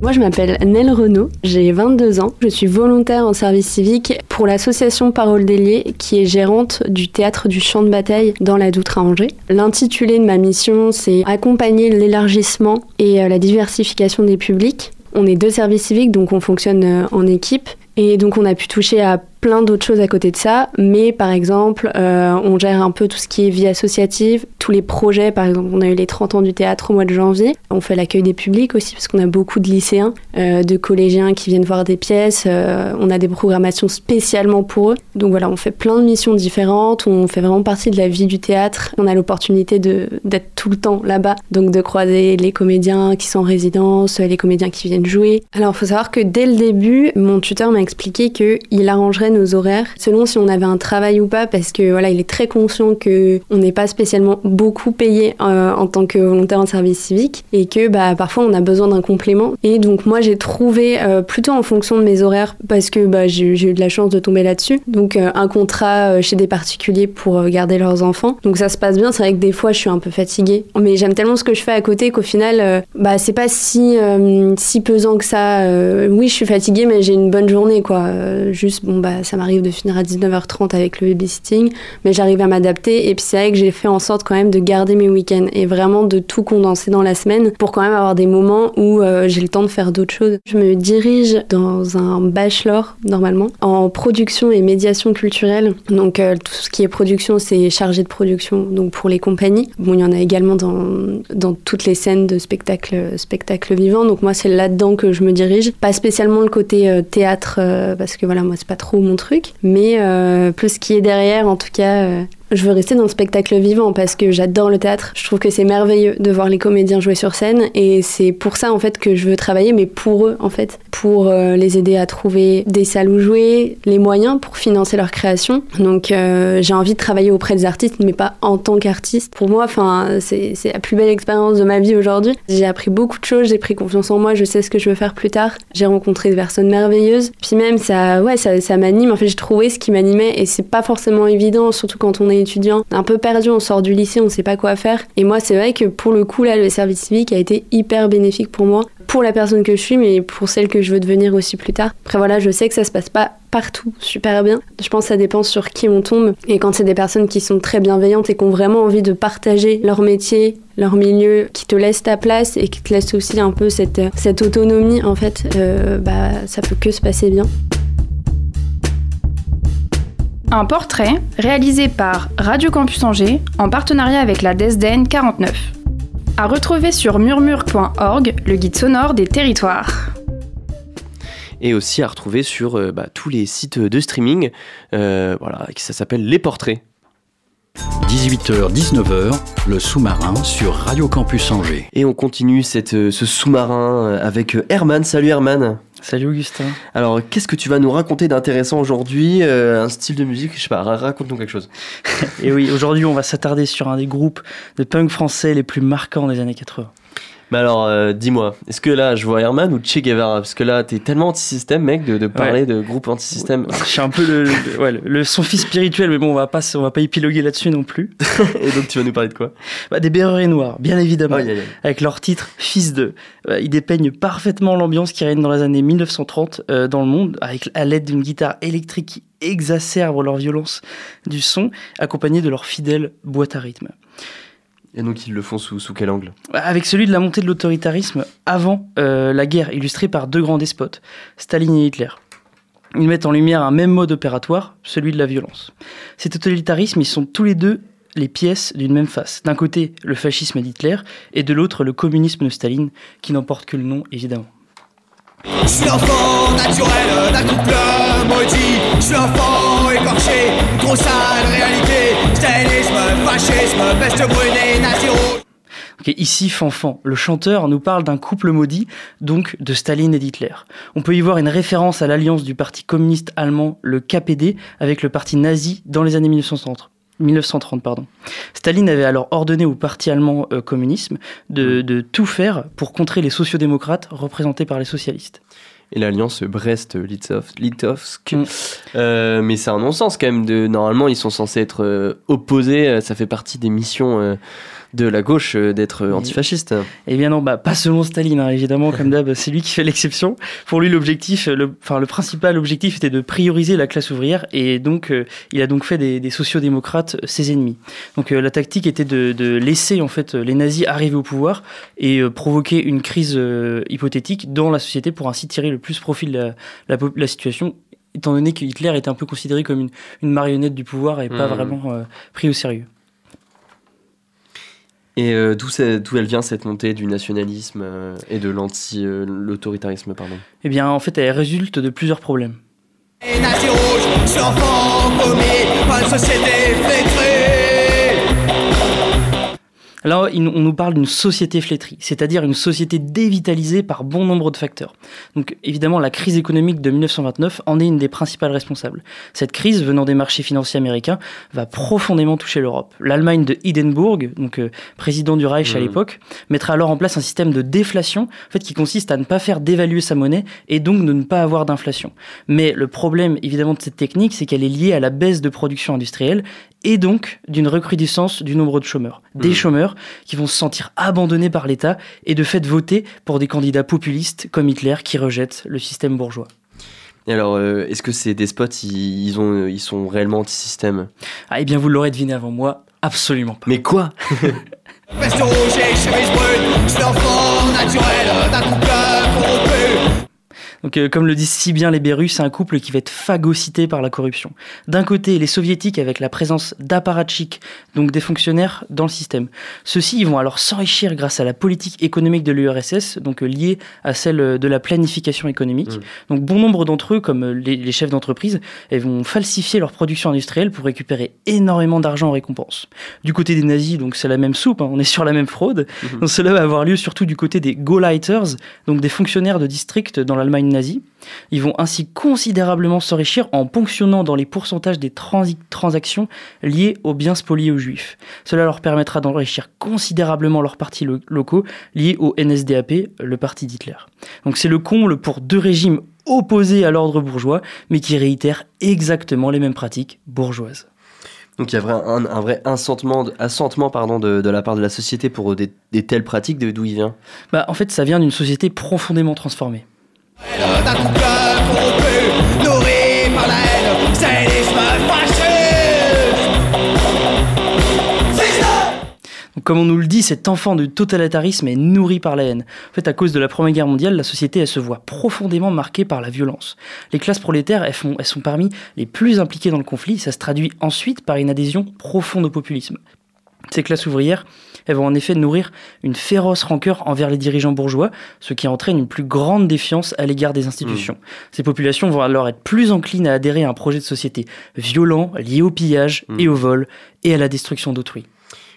[SPEAKER 6] Moi, je m'appelle Nell Renaud, j'ai 22 ans. Je suis volontaire en service civique pour l'association Parole Déliée, qui est gérante du théâtre du champ de bataille dans la Doutre à Angers. L'intitulé de ma mission, c'est accompagner l'élargissement et euh, la diversification des publics. On est deux services civiques, donc on fonctionne euh, en équipe. Et donc on a pu toucher à plein d'autres choses à côté de ça, mais par exemple, euh, on gère un peu tout ce qui est vie associative, tous les projets, par exemple, on a eu les 30 ans du théâtre au mois de janvier, on fait l'accueil des publics aussi, parce qu'on a beaucoup de lycéens, euh, de collégiens qui viennent voir des pièces, euh, on a des programmations spécialement pour eux, donc voilà, on fait plein de missions différentes, on fait vraiment partie de la vie du théâtre, on a l'opportunité d'être tout le temps là-bas, donc de croiser les comédiens qui sont en résidence, les comédiens qui viennent jouer. Alors il faut savoir que dès le début, mon tuteur m'a expliqué qu'il arrangerait nos horaires selon si on avait un travail ou pas parce que voilà, il est très conscient que on n'est pas spécialement beaucoup payé euh, en tant que volontaire en service civique et que bah parfois on a besoin d'un complément. Et donc moi j'ai trouvé euh, plutôt en fonction de mes horaires parce que bah, j'ai eu de la chance de tomber là-dessus. Donc euh, un contrat chez des particuliers pour garder leurs enfants. Donc ça se passe bien. C'est vrai que des fois je suis un peu fatiguée. Mais j'aime tellement ce que je fais à côté qu'au final bah c'est pas si si pesant que ça. Oui je suis fatiguée mais j'ai une bonne journée quoi. Juste bon bah ça m'arrive de finir à 19h30 avec le babysitting mais j'arrive à m'adapter et puis c'est vrai que j'ai fait en sorte quand même de garder mes week-ends et vraiment de tout condenser dans la semaine pour quand même avoir des moments où euh, j'ai le temps de faire d'autres choses. Je me dirige dans un bachelor normalement en production et médiation culturelle. Donc euh, tout ce qui est production, c'est chargé de production donc pour les compagnies. Bon, il y en a également dans, dans toutes les scènes de spectacle spectacle vivant. Donc moi c'est là-dedans que je me dirige, pas spécialement le côté euh, théâtre parce que voilà moi c'est pas trop mon truc, mais euh, plus ce qui est derrière en tout cas. Je veux rester dans le spectacle vivant parce que j'adore le théâtre. Je trouve que c'est merveilleux de voir les comédiens jouer sur scène et c'est pour ça en fait que je veux travailler, mais pour eux en fait, pour euh, les aider à trouver des salles où jouer, les moyens pour financer leur création. Donc euh, j'ai envie de travailler auprès des artistes, mais pas en tant qu'artiste. Pour moi, enfin c'est la plus belle expérience de ma vie aujourd'hui. J'ai appris beaucoup de choses, j'ai pris confiance en moi, je sais ce que je veux faire plus tard. J'ai rencontré des personnes merveilleuses. Puis même ça, ouais, ça, ça m'anime. En fait, j'ai trouvé ce qui m'animait et c'est pas forcément évident, surtout quand on est étudiant, un peu perdu, on sort du lycée, on sait pas quoi faire. Et moi, c'est vrai que pour le coup, là, le service civique a été hyper bénéfique pour moi, pour la personne que je suis, mais pour celle que je veux devenir aussi plus tard. Après, voilà, je sais que ça se passe pas partout super bien. Je pense que ça dépend sur qui on tombe. Et quand c'est des personnes qui sont très bienveillantes et qui ont vraiment envie de partager leur métier, leur milieu, qui te laissent ta place et qui te laissent aussi un peu cette, cette autonomie, en fait, euh, bah, ça peut que se passer bien.
[SPEAKER 5] Un portrait réalisé par Radio Campus Angers en partenariat avec la DESDEN 49. À retrouver sur murmure.org, le guide sonore des territoires.
[SPEAKER 3] Et aussi à retrouver sur euh, bah, tous les sites de streaming. Euh, voilà, qui- ça s'appelle Les Portraits.
[SPEAKER 2] 18h-19h, le sous-marin sur Radio Campus Angers.
[SPEAKER 3] Et on continue cette, euh, ce sous-marin avec Herman. Salut Herman.
[SPEAKER 7] Salut Augustin.
[SPEAKER 3] Alors, qu'est-ce que tu vas nous raconter d'intéressant aujourd'hui Euh, Un style de musique, je sais pas, ra- raconte-nous quelque chose.
[SPEAKER 7] Et oui, aujourd'hui, on va s'attarder sur un des groupes de punk français les plus marquants des années 80.
[SPEAKER 3] Mais alors, euh, dis-moi, est-ce que là, je vois Herman ou Che Guevara? Parce que là, t'es tellement anti-système, mec, de, de parler de groupe anti-système.
[SPEAKER 7] Je suis un peu le, le- ouais, le- le- son fils spirituel, mais bon, on va pas, on va pas épiloguer là-dessus non plus.
[SPEAKER 3] Et donc, tu vas nous parler de quoi?
[SPEAKER 7] Bah, des Bérets Noirs, bien évidemment. Avec leur titre Fils de. Euh, Ils dépeignent parfaitement l'ambiance qui règne dans les années 1930 euh, dans le monde, avec à l'aide d'une guitare électrique qui exacerbe leur violence du son, accompagnée de leur fidèle boîte à rythme.
[SPEAKER 3] Et donc ils le font sous, quel angle?
[SPEAKER 7] Avec celui de la montée de l'autoritarisme avant euh, la guerre, illustré par deux grands despotes, Staline et Hitler. Ils mettent en lumière un même mode opératoire, celui de la violence. Ces totalitarismes, ils sont tous les deux les pièces d'une même face. D'un côté, le fascisme d'Hitler, et de l'autre, le communisme de Staline, qui n'emporte que le nom, évidemment.
[SPEAKER 8] Je suis l'enfant naturel d'un couple maudit. Je suis l'enfant écorché, trop sale réalité. Stalinisme, fascisme, peste brune et nazi rouge.
[SPEAKER 7] Ok, ici, Fanfan, le chanteur nous parle d'un couple maudit, donc de Staline et d'Hitler. On peut y voir une référence à l'alliance du parti communiste allemand, le KPD, avec le parti nazi dans les années 1930. 1930 pardon. Staline avait alors ordonné au parti allemand euh, communisme de, de tout faire pour contrer les sociodémocrates représentés par les socialistes.
[SPEAKER 3] Et l'alliance Brest-Litovsk.
[SPEAKER 7] Mm.
[SPEAKER 3] Euh, mais c'est un non-sens quand même. De, normalement, ils sont censés être euh, opposés. euh, Ça fait partie des missions de la gauche euh, d'être euh, antifasciste.
[SPEAKER 7] Eh bien non, bah, pas selon Staline, hein, évidemment, comme d'hab, c'est lui qui fait l'exception. Pour lui, l'objectif, le, enfin, le principal objectif était de prioriser la classe ouvrière, et donc euh, il a donc fait des, des sociodémocrates euh, ses ennemis. Donc euh, la tactique était de, de laisser en fait les nazis arriver au pouvoir et euh, provoquer une crise euh, hypothétique dans la société pour ainsi tirer le plus profit de la, la, situation. Étant donné que Hitler était un peu considéré comme une, une marionnette du pouvoir et pas
[SPEAKER 3] Mhm.
[SPEAKER 7] vraiment euh, pris au sérieux.
[SPEAKER 3] Et euh, d'où c'est- d'où elle vient cette montée du nationalisme euh, et de l'anti, euh, l'autoritarisme, pardon?
[SPEAKER 7] Eh bien, en fait, elle résulte de plusieurs problèmes.
[SPEAKER 8] Et nazi rouge, je suis l'enfant commis par une société flétrée.
[SPEAKER 7] Là, on nous parle d'une société flétrie, c'est-à-dire une société dévitalisée par bon nombre de facteurs. Donc évidemment, la crise économique de 1929 en est une des principales responsables. Cette crise, venant des marchés financiers américains, va profondément toucher l'Europe. L'Allemagne de Hindenburg, donc euh, président du Reich à
[SPEAKER 3] Mhm.
[SPEAKER 7] l'époque, mettra alors en place un système de déflation, en fait, qui consiste à ne pas faire dévaluer sa monnaie et donc de ne pas avoir d'inflation. Mais le problème, évidemment, de cette technique, c'est qu'elle est liée à la baisse de production industrielle et donc d'une recrudescence du nombre de chômeurs. Des
[SPEAKER 3] Mhm.
[SPEAKER 7] chômeurs qui vont se sentir abandonnés par l'État et de fait voter pour des candidats populistes comme Hitler qui rejettent le système bourgeois.
[SPEAKER 3] Et alors, euh, est-ce que ces despotes, ils, ils ont, ils sont réellement anti-système?
[SPEAKER 7] Ah, eh bien, vous l'aurez deviné avant moi, absolument pas.
[SPEAKER 3] Mais quoi?
[SPEAKER 8] Veste rouge et chemise brune, suis l'enfant naturel d'un couple.
[SPEAKER 7] Donc, euh, comme le disent si bien les Bérus, c'est un couple qui va être phagocyté par la corruption. D'un côté, les soviétiques avec la présence d'apparatchiks, donc des fonctionnaires dans le système. Ceux-ci ils vont alors s'enrichir grâce à la politique économique de l'URSS, donc euh, liée à celle euh, de la planification économique.
[SPEAKER 3] Mm.
[SPEAKER 7] Donc, bon nombre d'entre eux, comme euh, les, les chefs d'entreprise, vont falsifier leur production industrielle pour récupérer énormément d'argent en récompense. Du côté des nazis, donc c'est la même soupe, hein, on est sur la même fraude.
[SPEAKER 3] Mhm.
[SPEAKER 7] Donc, cela va avoir lieu surtout du côté des Gauleiters, donc des fonctionnaires de district dans l'Allemagne nazie. Ils vont ainsi considérablement s'enrichir en ponctionnant dans les pourcentages des transi- transactions liées aux biens spoliés aux juifs. Cela leur permettra d'enrichir considérablement leurs partis lo- locaux liés au NSDAP, le parti d'Hitler. Donc c'est le comble pour deux régimes opposés à l'ordre bourgeois, mais qui réitèrent exactement les mêmes pratiques bourgeoises.
[SPEAKER 3] Donc il y a un, un vrai assentement, assentement pardon, de, de la part de la société pour des, des telles pratiques, d'où il vient?
[SPEAKER 7] Bah, en fait, ça vient d'une société profondément transformée. Comme on nous le dit, cet enfant de totalitarisme est nourri par la haine. En fait, à cause de la Première Guerre mondiale, la société elle se voit profondément marquée par la violence. Les classes prolétaires, font, elles sont parmi les plus impliquées dans le conflit. Ça se traduit ensuite par une adhésion profonde au populisme. Ces classes ouvrières, elles vont en effet nourrir une féroce rancœur envers les dirigeants bourgeois, ce qui entraîne une plus grande défiance à l'égard des institutions. Ces populations vont alors être plus enclines à adhérer à un projet de société violent, lié au pillage
[SPEAKER 3] Mm.
[SPEAKER 7] et au vol, et à la destruction d'autrui.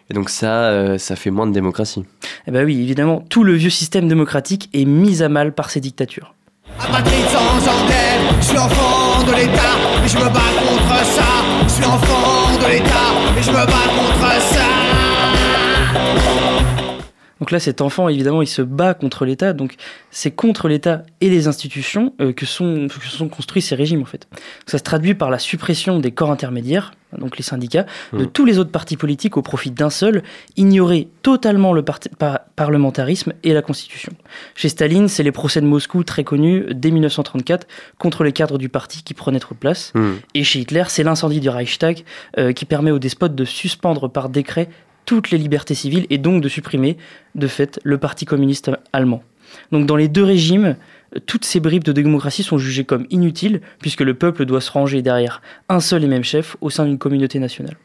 [SPEAKER 3] Et donc ça, euh, ça fait moins de démocratie.
[SPEAKER 7] Eh ben oui, évidemment, tout le vieux système démocratique est mis à mal par ces dictatures.
[SPEAKER 8] Apatride sans antenne, je suis l'enfant de l'État, et je me bats contre ça. Je suis l'enfant de l'État, et je me bats contre ça.
[SPEAKER 7] Donc là, cet enfant, évidemment, il se bat contre l'État. Donc c'est contre l'État et les institutions euh, que, sont, que sont construits ces régimes, en fait. Ça se traduit par la suppression des corps intermédiaires, donc les syndicats, de
[SPEAKER 3] Mhm.
[SPEAKER 7] tous les autres partis politiques au profit d'un seul, ignorer totalement le par- parlementarisme et la Constitution. Chez Staline, c'est les procès de Moscou très connus dès 1934 contre les cadres du parti qui prenaient trop de place.
[SPEAKER 3] Hmm.
[SPEAKER 7] Et chez Hitler, c'est l'incendie du Reichstag euh, qui permet aux despotes de suspendre par décret toutes les libertés civiles et donc de supprimer, de fait, le Parti communiste allemand. Donc dans les deux régimes, toutes ces bribes de démocratie sont jugées comme inutiles puisque le peuple doit se ranger derrière un seul et même chef au sein d'une communauté nationale.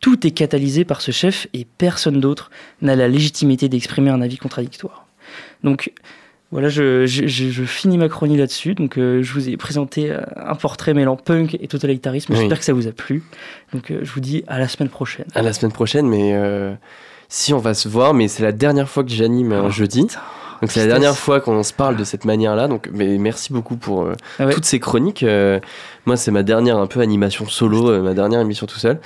[SPEAKER 7] Tout est catalysé par ce chef et personne d'autre n'a la légitimité d'exprimer un avis contradictoire. Donc voilà, je, je- je- je finis ma chronique là-dessus. Donc euh, je vous ai présenté euh, un portrait mêlant punk et totalitarisme.
[SPEAKER 3] Oui.
[SPEAKER 7] J'espère que ça vous a plu. Donc euh, je vous dis à la semaine prochaine.
[SPEAKER 3] À la semaine prochaine, mais euh, si on va se voir, mais c'est la dernière fois que j'anime un
[SPEAKER 7] Oh,
[SPEAKER 3] jeudi.
[SPEAKER 7] putain.
[SPEAKER 3] Donc c'est la dernière fois qu'on se parle de cette manière-là. Donc mais merci beaucoup pour euh,
[SPEAKER 7] Ah ouais.
[SPEAKER 3] toutes ces chroniques. Euh, moi c'est ma dernière un peu animation solo, euh, ma dernière émission tout seul.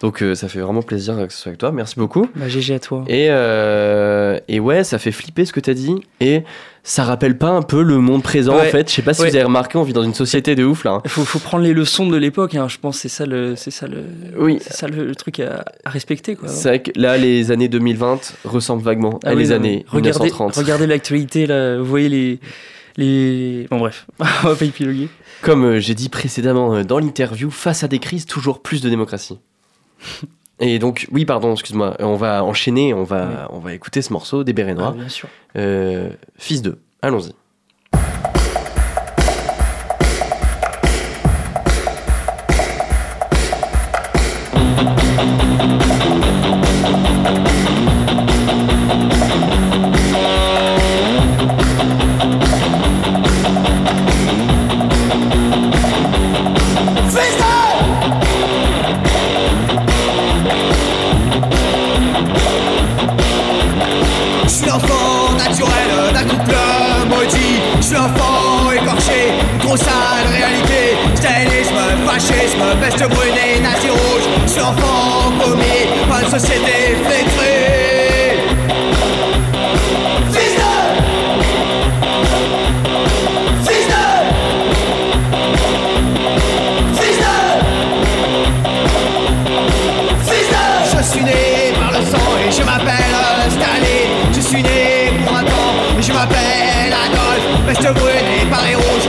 [SPEAKER 3] Donc euh, ça fait vraiment plaisir que ce soit avec toi. Merci beaucoup.
[SPEAKER 7] Bah, GG à toi.
[SPEAKER 3] Et, euh, et ouais, ça fait flipper ce que t'as dit. Et ça rappelle pas un peu le monde présent
[SPEAKER 7] Ouais.
[SPEAKER 3] en fait. Je sais pas si
[SPEAKER 7] Ouais.
[SPEAKER 3] vous avez remarqué, on vit dans une société de ouf là. hein.
[SPEAKER 7] Il faut, faut prendre les leçons de l'époque. hein. Je pense c'est ça le, c'est ça le,
[SPEAKER 3] Oui.
[SPEAKER 7] c'est ça le, le truc à, à respecter quoi.
[SPEAKER 3] C'est vrai que là, les années 2020 ressemblent vaguement
[SPEAKER 7] Ah
[SPEAKER 3] à
[SPEAKER 7] oui,
[SPEAKER 3] les
[SPEAKER 7] non,
[SPEAKER 3] années
[SPEAKER 7] regardez,
[SPEAKER 3] 1930.
[SPEAKER 7] regardez l'actualité là. Vous voyez les, les. Bon bref, on va pas épiloguer.
[SPEAKER 3] Comme euh, j'ai dit précédemment euh, dans l'interview, face à des crises, toujours plus de démocratie. Et donc, oui, pardon, excuse-moi, on va enchaîner, on va,
[SPEAKER 7] Oui.
[SPEAKER 3] on va écouter ce morceau des Bérets
[SPEAKER 7] Ah,
[SPEAKER 3] Noirs.
[SPEAKER 7] bien sûr.
[SPEAKER 3] Euh, fils de, allons-y.
[SPEAKER 8] Trop sale réalité. Stalinisme, fascisme, peste et nazi rouge. Société flétrée. Fils de de Je suis né par le sang et je m'appelle Staline Je suis né pour et je m'appelle paris rouge,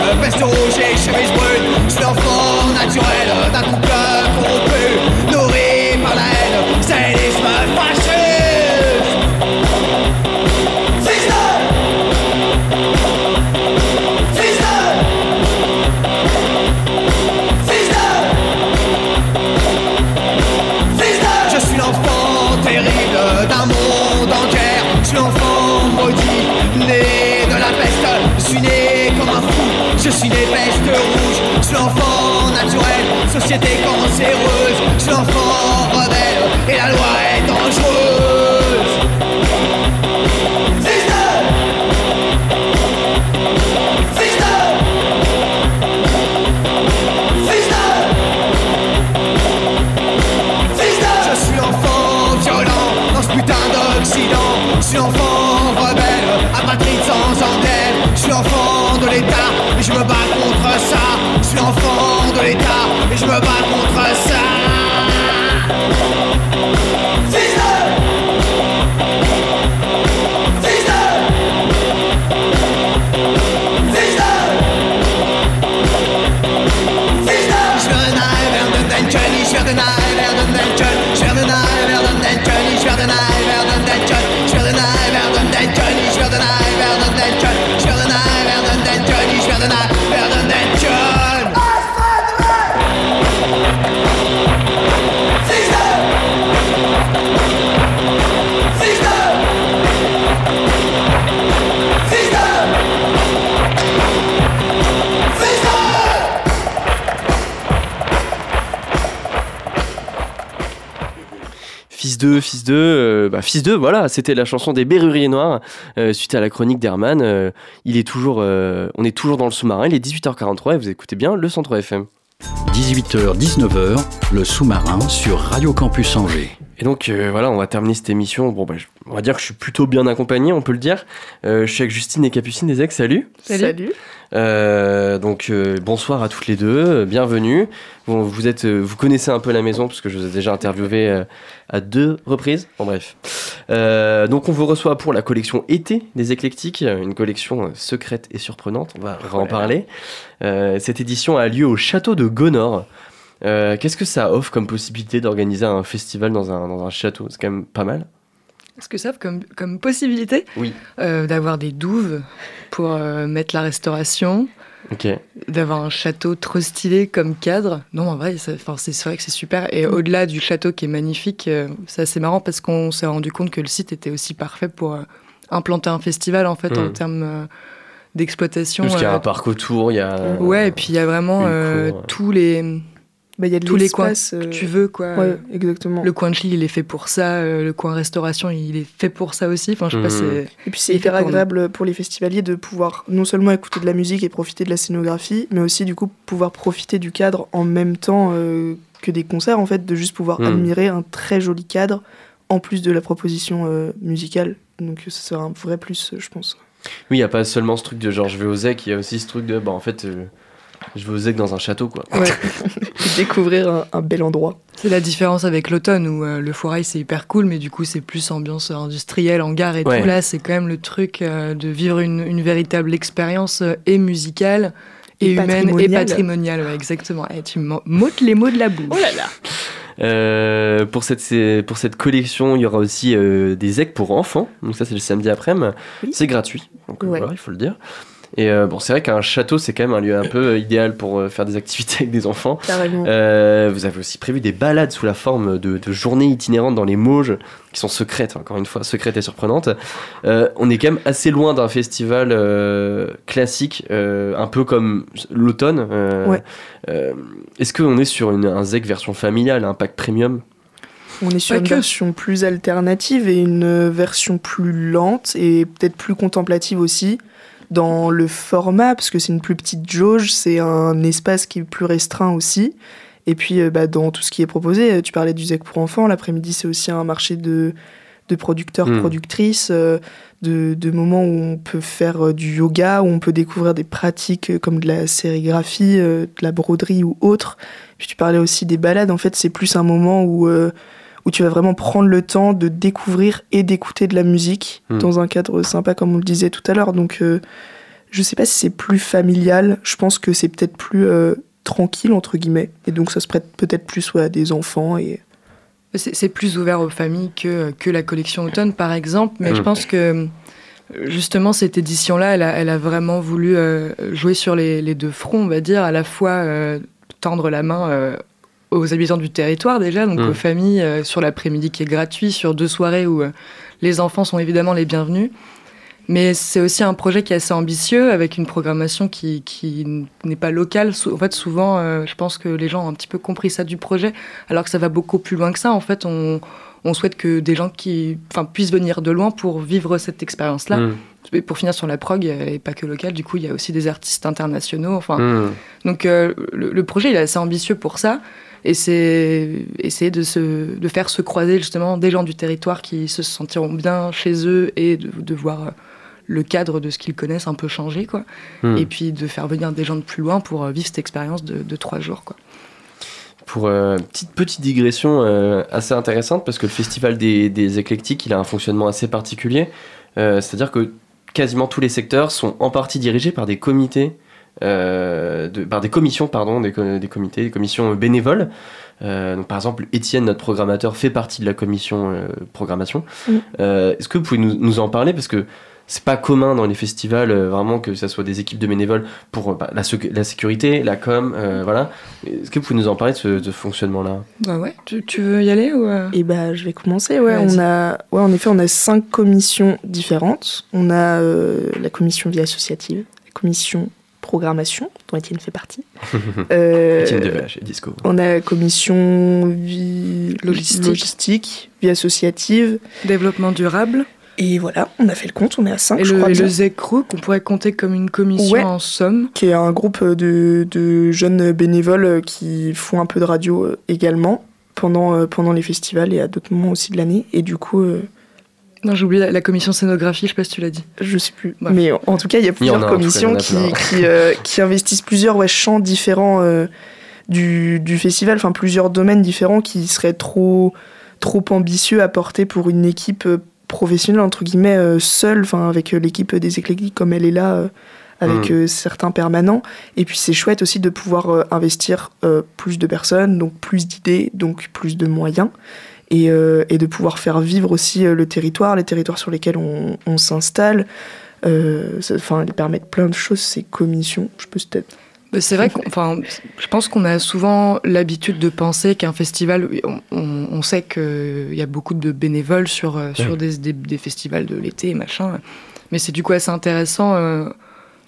[SPEAKER 8] naturel, société cancéreuse Je l'État Fils
[SPEAKER 3] 2, fils 2, euh, bah, fils 2, voilà, c'était la chanson des Berruriers Noirs euh, suite à la chronique d'Herman. euh, il est toujours, euh, on est toujours dans le sous-marin, il est 18h43 et vous écoutez bien le 103 FM.
[SPEAKER 2] 18h-19h, le sous-marin sur Radio Campus Angers.
[SPEAKER 3] Et donc euh, voilà, on va terminer cette émission. Bon, bah, je- on va dire que je suis plutôt bien accompagné, on peut le dire. Euh, je suis avec Justine et Capucine des ex, salut.
[SPEAKER 4] Salut.
[SPEAKER 3] Euh, donc euh, bonsoir à toutes les deux, euh, bienvenue. Bon, vous êtes, euh, vous connaissez un peu la maison parce que je vous ai déjà interviewé euh, à deux reprises. Bon bref. Euh, donc on vous reçoit pour la collection été des éclectiques, une collection euh, secrète et surprenante. On va, on va en parler. Euh, cette édition a lieu au château de Gonor. Euh, Qu'est-ce que ça offre comme possibilité d'organiser un festival dans un, dans un château? C'est quand même pas mal.
[SPEAKER 9] Ce que ça offre comme, comme possibilité?
[SPEAKER 3] Oui.
[SPEAKER 9] euh, d'avoir des douves pour euh, mettre la restauration,
[SPEAKER 3] Ok.
[SPEAKER 9] d'avoir un château trop stylé comme cadre. Non, en vrai, c'est vrai que c'est super. Et au-delà du château qui est magnifique, c'est assez marrant parce qu'on s'est rendu compte que le site était aussi parfait pour implanter un festival en fait en
[SPEAKER 3] Mm.
[SPEAKER 9] termes d'exploitation.
[SPEAKER 3] Parce qu'il y a un parc autour, il y a.
[SPEAKER 9] Ouais, et puis il y a vraiment euh, tous les
[SPEAKER 10] Bah, il y a de
[SPEAKER 9] tous les coins
[SPEAKER 10] l'espace,
[SPEAKER 9] que
[SPEAKER 10] euh,
[SPEAKER 9] tu veux quoi.
[SPEAKER 10] Ouais, exactement.
[SPEAKER 9] Le coin de Chili, il est fait pour ça. euh, le coin restauration, il est fait pour ça aussi. Enfin, je sais pas,
[SPEAKER 3] Mhm.
[SPEAKER 9] c'est.
[SPEAKER 10] Et puis c'est hyper
[SPEAKER 9] pour
[SPEAKER 10] agréable pour les festivaliers de pouvoir non seulement écouter de la musique et profiter de la scénographie, mais aussi du coup pouvoir profiter du cadre en même temps euh, que des concerts, en fait, de juste pouvoir
[SPEAKER 3] Mm.
[SPEAKER 10] admirer un très joli cadre en plus de la proposition euh, musicale. Donc ça sera un vrai plus, je pense.
[SPEAKER 3] Oui, il n'y a pas seulement ce truc de genre je vais au ZEC, il y a aussi ce truc de bah en fait euh, je vais au ZEC dans un château quoi.
[SPEAKER 10] Ouais. Et découvrir un, un bel endroit.
[SPEAKER 9] C'est la différence avec l'automne où euh, le foirail c'est hyper cool, mais du coup c'est plus ambiance industrielle, hangar et
[SPEAKER 3] Ouais.
[SPEAKER 9] tout. Là, c'est quand même le truc euh, de vivre une, une véritable expérience euh, et musicale. Et,
[SPEAKER 10] Et
[SPEAKER 9] humaine et
[SPEAKER 10] patrimoniale.
[SPEAKER 9] ouais, exactement. Eh, tu m'ôtes les mots de la bouche.
[SPEAKER 10] Oh là là
[SPEAKER 3] Euh, pour, cette, c'est- pour cette collection, il y aura aussi euh, des ZEC pour enfants. Donc ça c'est le samedi après-midi.
[SPEAKER 10] Oui.
[SPEAKER 3] C'est gratuit. Donc
[SPEAKER 10] Ouais.
[SPEAKER 3] voilà, il faut le dire. Et euh, bon, c'est vrai qu'un château, c'est quand même un lieu un peu idéal pour euh, faire des activités avec des enfants.
[SPEAKER 10] Carrément.
[SPEAKER 3] Euh, vous avez aussi prévu des balades sous la forme de, de journées itinérantes dans les Mauges, qui sont secrètes, encore une fois, secrètes et surprenantes. Euh, on est quand même assez loin d'un festival euh, classique, euh, un peu comme l'automne. Euh,
[SPEAKER 10] Ouais.
[SPEAKER 3] euh, Est-ce qu'on est sur une, un ZEC version familiale, un pack premium?
[SPEAKER 10] On est sur
[SPEAKER 9] Pas
[SPEAKER 10] une
[SPEAKER 9] que.
[SPEAKER 10] version plus alternative et une version plus lente et peut-être plus contemplative aussi dans le format, parce que c'est une plus petite jauge, c'est un espace qui est plus restreint aussi. Et puis euh, bah, dans tout ce qui est proposé, euh, tu parlais du ZEC pour enfants, l'après-midi c'est aussi un marché de, de producteurs,
[SPEAKER 3] Mm.
[SPEAKER 10] productrices, euh, de, de moments où on peut faire du yoga, où on peut découvrir des pratiques comme de la sérigraphie, euh, de la broderie ou autre. Puis tu parlais aussi des balades, en fait c'est plus un moment où... où tu vas vraiment prendre le temps de découvrir et d'écouter de la musique
[SPEAKER 3] Mm.
[SPEAKER 10] dans un cadre sympa, comme on le disait tout à l'heure. Donc, euh, je sais pas si c'est plus familial. Je pense que c'est peut-être plus euh, tranquille, entre guillemets. Et donc, ça se prête peut-être plus ouais, à des enfants. Et...
[SPEAKER 9] C'est c'est plus ouvert aux familles que, que la collection automne, par exemple. Mais je pense que justement, cette édition-là, elle a, elle a vraiment voulu euh, jouer sur les, les deux fronts, on va dire, à la fois euh, tendre la main euh, aux habitants du territoire déjà, donc
[SPEAKER 3] Mm.
[SPEAKER 9] aux familles, euh, sur l'après-midi qui est gratuit, sur deux soirées où euh, les enfants sont évidemment les bienvenus. Mais c'est aussi un projet qui est assez ambitieux, avec une programmation qui, qui n'est pas locale. En fait, souvent, euh, je pense que les gens ont un petit peu compris ça du projet, alors que ça va beaucoup plus loin que ça. En fait, on, on souhaite que des gens qui puissent venir de loin pour vivre cette expérience-là.
[SPEAKER 3] Mm.
[SPEAKER 9] Et pour finir sur la prog, et pas que locale, du coup, il y a aussi des artistes internationaux. Enfin,
[SPEAKER 3] Mm.
[SPEAKER 9] donc le, le projet il est assez ambitieux pour ça. Et c'est essayer de, se, de faire se croiser justement des gens du territoire qui se sentiront bien chez eux et de, de voir euh, le cadre de ce qu'ils connaissent un peu changer. Quoi.
[SPEAKER 3] Mm.
[SPEAKER 9] Et puis de faire venir des gens de plus loin pour euh, vivre cette expérience de, de trois jours. Quoi.
[SPEAKER 3] Pour euh, petite petite digression euh, assez intéressante parce que le festival des, des éclectiques il a un fonctionnement assez particulier. Euh, C'est-à-dire que quasiment tous les secteurs sont en partie dirigés par des comités, de- par des commissions pardon, des, co- des comités, des commissions bénévoles. Euh, donc par exemple, Étienne, notre programmateur, fait partie de la commission euh, programmation.
[SPEAKER 10] Mm.
[SPEAKER 3] Euh, Est-ce que vous pouvez nous, nous en parler? Parce que c'est pas commun dans les festivals euh, vraiment que ça soit des équipes de bénévoles pour euh, bah, la, sécu- la sécurité, la com, euh, voilà. Est-ce que vous pouvez nous en parler de ce, de ce fonctionnement-là?
[SPEAKER 9] Bah ouais, tu, tu veux y aller ou euh?
[SPEAKER 10] Et bah, je vais commencer. Ouais, on a, ouais, en effet, on a cinq commissions différentes. On a euh, la commission vie associative, la commission programmation, dont Étienne fait partie. Euh,
[SPEAKER 3] Étienne Devache et Disco.
[SPEAKER 10] on a commission vie
[SPEAKER 9] Logistique.
[SPEAKER 10] logistique, vie associative.
[SPEAKER 9] Développement durable.
[SPEAKER 10] Et voilà, on a fait le compte, on est à 5,
[SPEAKER 9] Et
[SPEAKER 10] je
[SPEAKER 9] le,
[SPEAKER 10] crois
[SPEAKER 9] et
[SPEAKER 10] bien.
[SPEAKER 9] le ZECRO qu'on pourrait compter comme une commission
[SPEAKER 10] Ouais.
[SPEAKER 9] en somme.
[SPEAKER 10] qui est un groupe de, de jeunes bénévoles euh, qui font un peu de radio euh, également pendant, pendant les festivals et à d'autres moments aussi de l'année. Et du coup, euh,
[SPEAKER 9] Non, j'ai oublié la, commission scénographie, je sais pas si tu l'as dit.
[SPEAKER 10] je sais plus.
[SPEAKER 9] Bref.
[SPEAKER 10] Mais en tout cas, il y a
[SPEAKER 3] y
[SPEAKER 10] plusieurs
[SPEAKER 3] a, cas,
[SPEAKER 10] commissions qui, qui, euh, qui investissent plusieurs ouais, champs différents euh, du, du festival, enfin plusieurs domaines différents qui seraient trop, trop ambitieux à porter pour une équipe euh, professionnelle, entre guillemets, euh, seule, enfin avec l'équipe des éclectiques comme elle est là. euh, avec
[SPEAKER 3] Mm.
[SPEAKER 10] euh, certains permanents. Et puis c'est chouette aussi de pouvoir euh, investir euh, plus de personnes, donc plus d'idées, donc plus de moyens. Et, euh, et de pouvoir faire vivre aussi euh, le territoire, les territoires sur lesquels on, on s'installe. Euh, ça- Enfin, ils permettent plein de choses, ces commissions. Je peux peut-être
[SPEAKER 9] Bah, C'est vrai qu'on- enfin, je pense qu'on a souvent l'habitude de penser qu'un festival, on, on- on sait qu'il y a beaucoup de bénévoles sur, sur
[SPEAKER 3] Ouais.
[SPEAKER 9] des, des- des festivals de l'été, machin. Mais c'est du coup assez intéressant euh,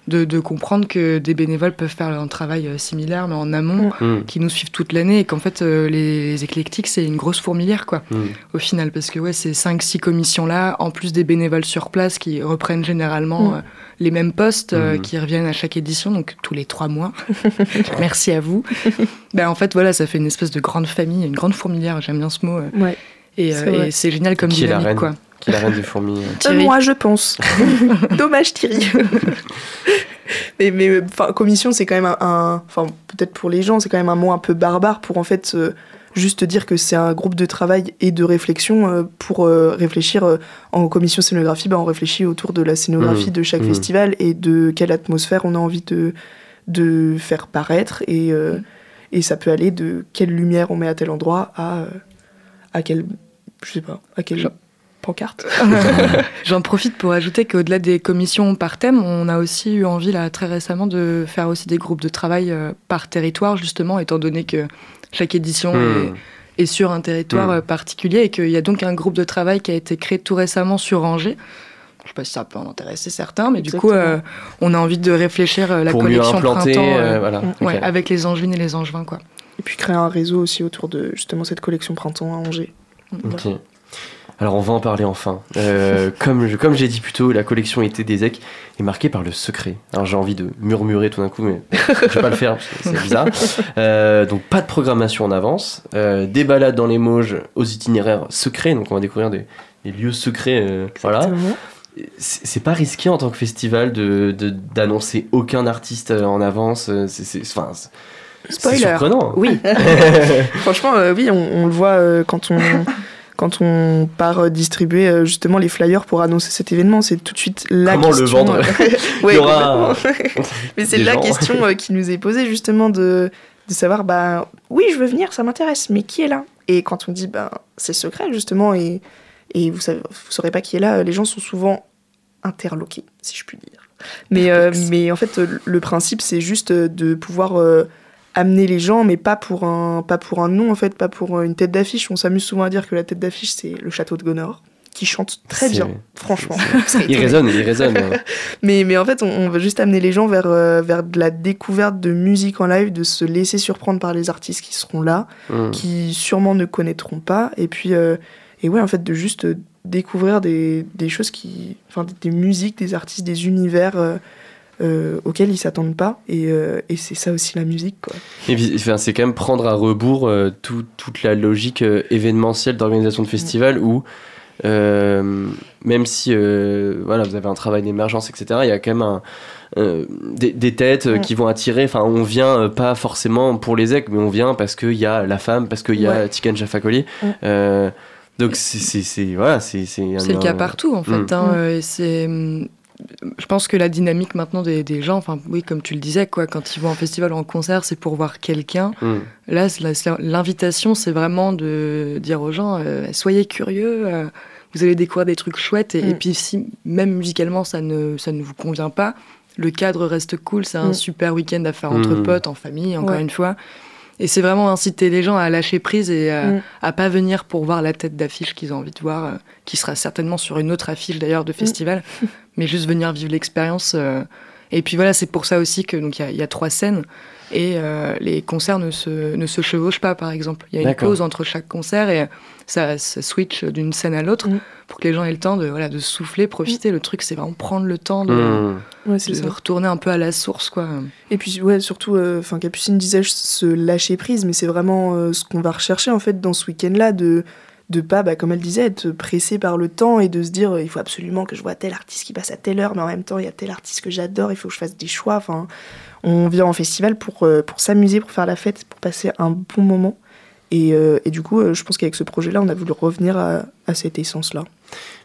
[SPEAKER 9] de, de comprendre que des bénévoles peuvent faire un travail euh, similaire, mais en amont,
[SPEAKER 3] Mm.
[SPEAKER 9] qui nous suivent toute l'année, et qu'en fait, euh, les, les éclectiques, c'est une grosse fourmilière, quoi,
[SPEAKER 3] Mm.
[SPEAKER 9] au final. Parce que, ouais, ces 5-6 commissions-là, en plus des bénévoles sur place qui reprennent généralement
[SPEAKER 10] Mm.
[SPEAKER 9] euh, les mêmes postes, euh,
[SPEAKER 3] Mm.
[SPEAKER 9] qui reviennent à chaque édition, donc tous les trois mois. Merci à vous. ben, en fait, voilà, ça fait une espèce de grande famille, une grande fourmilière, j'aime bien ce mot. euh,
[SPEAKER 10] Ouais.
[SPEAKER 9] et
[SPEAKER 10] C'est
[SPEAKER 9] euh, génial comme dynamique, quoi.
[SPEAKER 3] Qui est la reine des fourmis euh.
[SPEAKER 9] Thierry.
[SPEAKER 10] moi, je pense. Dommage, Thierry. mais, mais enfin, commission, c'est quand même un. Enfin, peut-être pour les gens, c'est quand même un mot un peu barbare pour en fait euh, juste dire que c'est un groupe de travail et de réflexion euh, pour euh, réfléchir euh, en commission scénographie. Bah, on réfléchit autour de la scénographie
[SPEAKER 3] Mmh.
[SPEAKER 10] de chaque
[SPEAKER 3] Mmh.
[SPEAKER 10] festival et de quelle atmosphère on a envie de, de faire paraître. Et, euh, et ça peut aller de quelle lumière on met à tel endroit à, euh, à quelle. Je sais pas, à quelle pancarte.
[SPEAKER 9] J'en profite pour ajouter qu'au-delà des commissions par thème, on a aussi eu envie là très récemment de faire aussi des groupes de travail euh, par territoire justement, étant donné que chaque édition
[SPEAKER 3] Mm.
[SPEAKER 9] est, est sur un territoire
[SPEAKER 3] Mm.
[SPEAKER 9] euh, particulier et qu'il y a donc un groupe de travail qui a été créé tout récemment sur Angers. Je sais pas si ça peut en intéresser certains, mais du coup, euh, on a envie de réfléchir euh, la
[SPEAKER 3] Pour mieux
[SPEAKER 9] collection
[SPEAKER 3] implanter,
[SPEAKER 9] printemps
[SPEAKER 3] euh,
[SPEAKER 9] euh,
[SPEAKER 3] voilà.
[SPEAKER 9] ouais,
[SPEAKER 3] ok.
[SPEAKER 9] avec les angevines et les angevins. Quoi.
[SPEAKER 10] Et puis créer un réseau aussi autour de justement cette collection printemps à Angers.
[SPEAKER 3] Ok. Alors on va en parler enfin. Euh, comme je- comme j'ai dit plus tôt, la collection été des EC est marquée par le secret. Alors j'ai envie de murmurer tout d'un coup, mais je vais pas le faire parce que c'est bizarre. Euh, donc pas de programmation en avance, euh, des balades dans les Mauges aux itinéraires secrets, donc on va découvrir des, des lieux secrets. voilà. C'est pas risqué en tant que festival de d'annoncer aucun artiste en avance. C'est enfin,
[SPEAKER 10] Spoiler.
[SPEAKER 3] surprenant.
[SPEAKER 10] Oui. Franchement, oui, on, on le voit quand on quand on part euh, distribuer euh, justement les flyers pour annoncer cet événement, c'est tout de suite la
[SPEAKER 3] Comment le
[SPEAKER 10] question.
[SPEAKER 3] vendre
[SPEAKER 10] Ouais,
[SPEAKER 3] Il y aura
[SPEAKER 10] complètement. Mais c'est la
[SPEAKER 3] gens.
[SPEAKER 10] question euh, qui nous est posée justement de de savoir bah oui, je veux venir, ça m'intéresse, mais qui est là? Et quand on dit bah c'est secret justement et et vous vous saurez pas qui est là, les gens sont souvent interloqués, si je puis dire. Mais, euh, mais en fait, euh, le principe, c'est juste euh, de pouvoir euh, amener les gens, mais pas pour un, pas pour un nom, en fait, pas pour euh, une tête d'affiche. On s'amuse souvent à dire que la tête d'affiche, c'est le château de Gonor, qui chante très bien, franchement.
[SPEAKER 3] Il résonne, il résonne. euh.
[SPEAKER 10] Mais, mais en fait, on, on veut juste amener les gens vers, euh, vers de la découverte de musique en live, de se laisser surprendre par les artistes qui seront là,
[SPEAKER 3] Mm.
[SPEAKER 10] qui sûrement ne connaîtront pas. Et puis, euh, et ouais, en fait, de juste découvrir des, des choses qui. Enfin, des, des musiques, des artistes, des univers euh, euh, auxquels ils s'attendent pas. Et, euh, et c'est ça aussi la musique, quoi.
[SPEAKER 3] Et puis, enfin, c'est quand même prendre à rebours euh, tout- toute la logique euh, événementielle d'organisation de festivals où, euh, même si euh, voilà, vous avez un travail d'émergence, etc., il y a quand même un, euh, des, des têtes qui vont attirer. Enfin, on vient euh, pas forcément pour les ecs, mais on vient parce qu'il y a la femme, parce qu'il y a
[SPEAKER 10] Ouais.
[SPEAKER 3] Tiken. Euh, donc, c'est- c'est c'est- voilà, c'est c'est un-
[SPEAKER 9] C'est le cas partout en fait.
[SPEAKER 3] Mm.
[SPEAKER 9] hein,
[SPEAKER 10] Mm.
[SPEAKER 9] euh, c'est, hum, je pense que la dynamique maintenant des, des gens, enfin oui, comme tu le disais, quoi, quand ils vont en festival ou en concert, c'est pour voir quelqu'un.
[SPEAKER 3] Mm.
[SPEAKER 9] Là, l'invitation, c'est vraiment de dire aux gens, euh, soyez curieux. euh, vous allez découvrir des trucs chouettes. Et, et
[SPEAKER 10] Mm.
[SPEAKER 9] puis si même musicalement ça ne ça ne vous convient pas, le cadre reste cool. C'est un
[SPEAKER 10] Mm.
[SPEAKER 9] super week-end à faire entre potes, en famille, encore
[SPEAKER 10] Ouais.
[SPEAKER 9] une fois. Et c'est vraiment inciter les gens à lâcher prise et à,
[SPEAKER 10] Mm.
[SPEAKER 9] à pas venir pour voir la tête d'affiche qu'ils ont envie de voir, euh, qui sera certainement sur une autre affiche d'ailleurs de festival, mais juste venir vivre l'expérience. euh. Et puis voilà, c'est pour ça aussi que donc il y a- il y, a trois scènes et euh, les concerts ne se, ne se chevauchent pas, par exemple. Il y a une pause entre chaque concert et ça, ça switch d'une scène à l'autre
[SPEAKER 10] Mm.
[SPEAKER 9] pour que les gens aient le temps de, voilà, de souffler, profiter. Le truc, c'est vraiment prendre le temps de,
[SPEAKER 3] Mm.
[SPEAKER 10] Ouais, c'est
[SPEAKER 9] de
[SPEAKER 10] ça.
[SPEAKER 9] retourner un peu à la source, quoi.
[SPEAKER 10] Et puis, ouais, surtout, euh, enfin, Capucine disait se lâcher prise, mais c'est vraiment euh, ce qu'on va rechercher, en fait, dans ce week-end-là, de de pas, bah, comme elle disait, être pressé par le temps et de se dire, euh, il faut absolument que je vois tel artiste qui passe à telle heure, mais en même temps, il y a tel artiste que j'adore, il faut que je fasse des choix. Enfin, on vient en festival pour, euh, pour s'amuser, pour faire la fête, pour passer un bon moment. Et, euh, et du coup, euh, je pense qu'avec ce projet-là, on a voulu revenir à, à cette essence-là.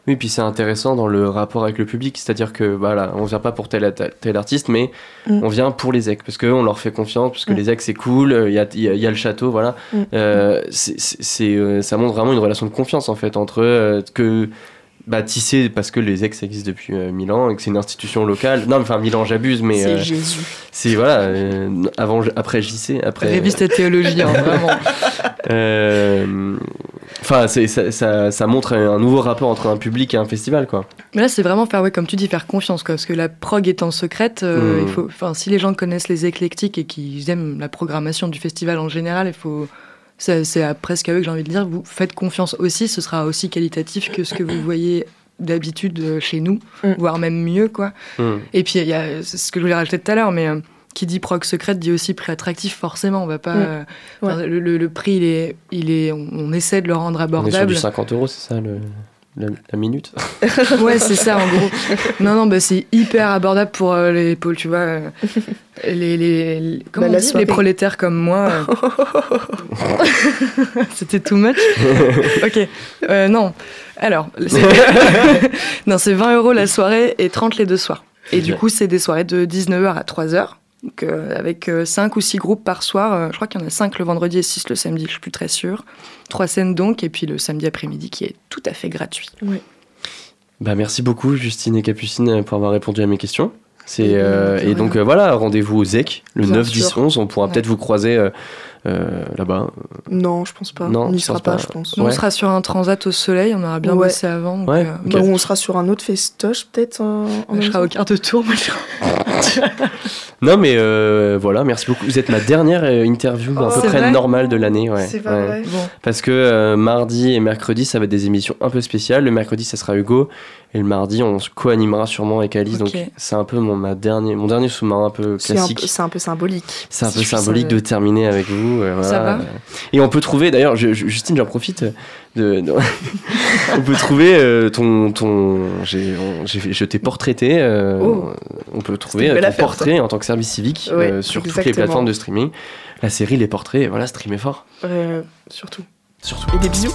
[SPEAKER 3] Oui, puis c'est intéressant dans le rapport avec le public, c'est-à-dire que voilà, on vient pas pour tel, tel artiste, mais
[SPEAKER 10] Mm.
[SPEAKER 3] on vient pour les ex, parce qu'on leur fait confiance, parce que
[SPEAKER 10] Mm.
[SPEAKER 3] les ex c'est cool, il y a, il y a- il y a le château, voilà.
[SPEAKER 10] Mm.
[SPEAKER 3] Euh, c'est- euh, ça montre vraiment une relation de confiance en fait entre eux, euh, que bah, tissé parce que les ex existent depuis euh, 1000 ans et que c'est une institution locale. Non, mais, enfin 1000 ans j'abuse, mais
[SPEAKER 10] C'est
[SPEAKER 3] euh,
[SPEAKER 10] Jésus.
[SPEAKER 3] c'est voilà, euh, avant, après JC, après.
[SPEAKER 9] Révise ta théologie, hein, vraiment.
[SPEAKER 3] Euh, Enfin, c'est- ça, ça, ça montre un nouveau rapport entre un public et un festival, quoi.
[SPEAKER 9] Mais là, c'est vraiment faire, ouais, comme tu dis, faire confiance, quoi, parce que la prog étant secrète, euh,
[SPEAKER 3] Mm.
[SPEAKER 9] il faut, enfin, si les gens connaissent les éclectiques et qu'ils aiment la programmation du festival en général, il faut, c'est c'est à presque à eux que j'ai envie de dire, vous faites confiance aussi, ce sera aussi qualitatif que ce que vous voyez d'habitude euh, chez nous,
[SPEAKER 10] Mm.
[SPEAKER 9] voire même mieux, quoi.
[SPEAKER 3] Hmm.
[SPEAKER 9] Et puis, il y a c'est ce que je voulais rajouter tout à l'heure, mais euh, qui dit prog secrète dit aussi prix attractif, forcément. On va pas.
[SPEAKER 10] Mm.
[SPEAKER 9] euh, le, le- le prix, il est, il est, on, on essaie de le rendre
[SPEAKER 3] On est sur
[SPEAKER 9] abordable.
[SPEAKER 3] du 50 euros, c'est ça, le, la, la minute
[SPEAKER 9] Ouais, c'est ça, en gros. Non, non, bah, c'est hyper abordable pour euh, les pôles, tu vois. euh, les, les, les- comment
[SPEAKER 10] Bah,
[SPEAKER 9] on dit, les prolétaires comme moi. euh. C'était too much. ok, euh, non. Alors, c'est- non, c'est 20 euros la soirée et 30 les deux soirs. Et du coup, c'est des soirées de 19h à 3h. Donc, euh, avec 5 ou 6 groupes par soir. Euh, je crois qu'il y en a 5 le vendredi et 6 le samedi, je suis plus très sûre. Trois scènes donc, et puis le samedi après-midi qui est tout à fait gratuit.
[SPEAKER 3] Bah, merci beaucoup, Justine et Capucine, pour avoir répondu à mes questions. C'est,
[SPEAKER 9] Eh
[SPEAKER 3] euh, et donc euh, voilà, rendez-vous au ZEC le
[SPEAKER 10] Bien
[SPEAKER 3] 9, 10,
[SPEAKER 10] sûr.
[SPEAKER 3] 11. On pourra
[SPEAKER 9] Ouais.
[SPEAKER 3] peut-être vous croiser euh, euh, là-bas.
[SPEAKER 10] Non, je pense pas.
[SPEAKER 3] Non,
[SPEAKER 10] on n'y sera pas,
[SPEAKER 3] pas
[SPEAKER 10] je pense.
[SPEAKER 3] Ouais.
[SPEAKER 9] on sera sur un transat au soleil, on aura bien
[SPEAKER 10] Ouais.
[SPEAKER 9] bossé avant. donc,
[SPEAKER 3] Ouais,
[SPEAKER 9] euh,
[SPEAKER 3] ok.
[SPEAKER 10] Bah, on sera sur un autre festoche, peut-être. en- en
[SPEAKER 9] je serai au quart de tour, moi je serai-
[SPEAKER 3] Non, mais euh, voilà, merci beaucoup. Vous êtes ma dernière euh, interview à peu près normale de l'année. Ouais.
[SPEAKER 10] C'est pas
[SPEAKER 3] Ouais.
[SPEAKER 10] vrai.
[SPEAKER 9] Bon,
[SPEAKER 3] Parce que euh, mardi et mercredi, ça va être des émissions un peu spéciales. Le mercredi, ça sera Hugo. Et le mardi, on se co-animera sûrement avec Alice. Donc, c'est un peu mon, ma dernier, mon dernier sous-marin un peu classique.
[SPEAKER 10] c'est un peu symbolique.
[SPEAKER 3] C'est un
[SPEAKER 10] Si
[SPEAKER 3] peu symbolique de terminer avec vous. euh,
[SPEAKER 9] Ça va
[SPEAKER 3] Et on peut trouver, d'ailleurs, je- je- Justine, j'en profite. De, de- on peut trouver euh, ton. ton j'ai, je t'ai portraité. euh,
[SPEAKER 10] Oh.
[SPEAKER 3] on peut trouver ton
[SPEAKER 10] affaire,
[SPEAKER 3] portrait en tant que service civique
[SPEAKER 10] Ouais,
[SPEAKER 3] sur toutes les plateformes de streaming. La série Les Portraits, voilà, streamez fort.
[SPEAKER 10] Surtout.
[SPEAKER 3] Surtout.
[SPEAKER 10] Et des bisous.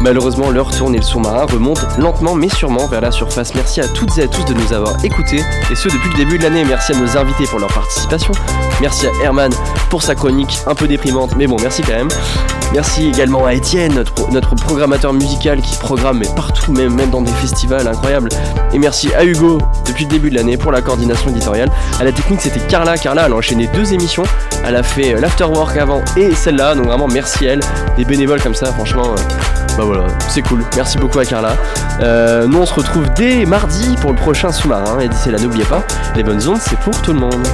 [SPEAKER 3] Malheureusement, l'heure tourne et le sous-marin remonte lentement mais sûrement vers la surface. Merci à toutes et à tous de nous avoir écoutés, et ce depuis le début de l'année. Merci à nos invités pour leur participation. Merci à Herman pour sa chronique un peu déprimante, mais bon, merci quand même. Merci également à Étienne, notre, pro- notre programmateur musical qui programme partout, même, même dans des festivals incroyables. Et merci à Hugo depuis le début de l'année pour la coordination éditoriale. À la technique, c'était Carla. Carla, elle a enchaîné deux émissions. Elle a fait euh, l'afterwork avant et celle-là, donc vraiment merci à elle. Des bénévoles comme ça, franchement. euh, bah c'est cool. Merci beaucoup à Carla. Euh, nous, on se retrouve dès mardi pour le prochain sous-marin. Et d'ici là, n'oubliez pas, les bonnes ondes, c'est pour tout le monde.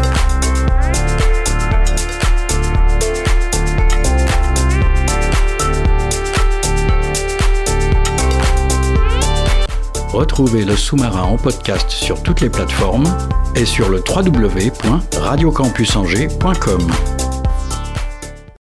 [SPEAKER 2] Retrouvez le sous-marin en podcast sur toutes les plateformes et sur le www.radiocampusangers.com.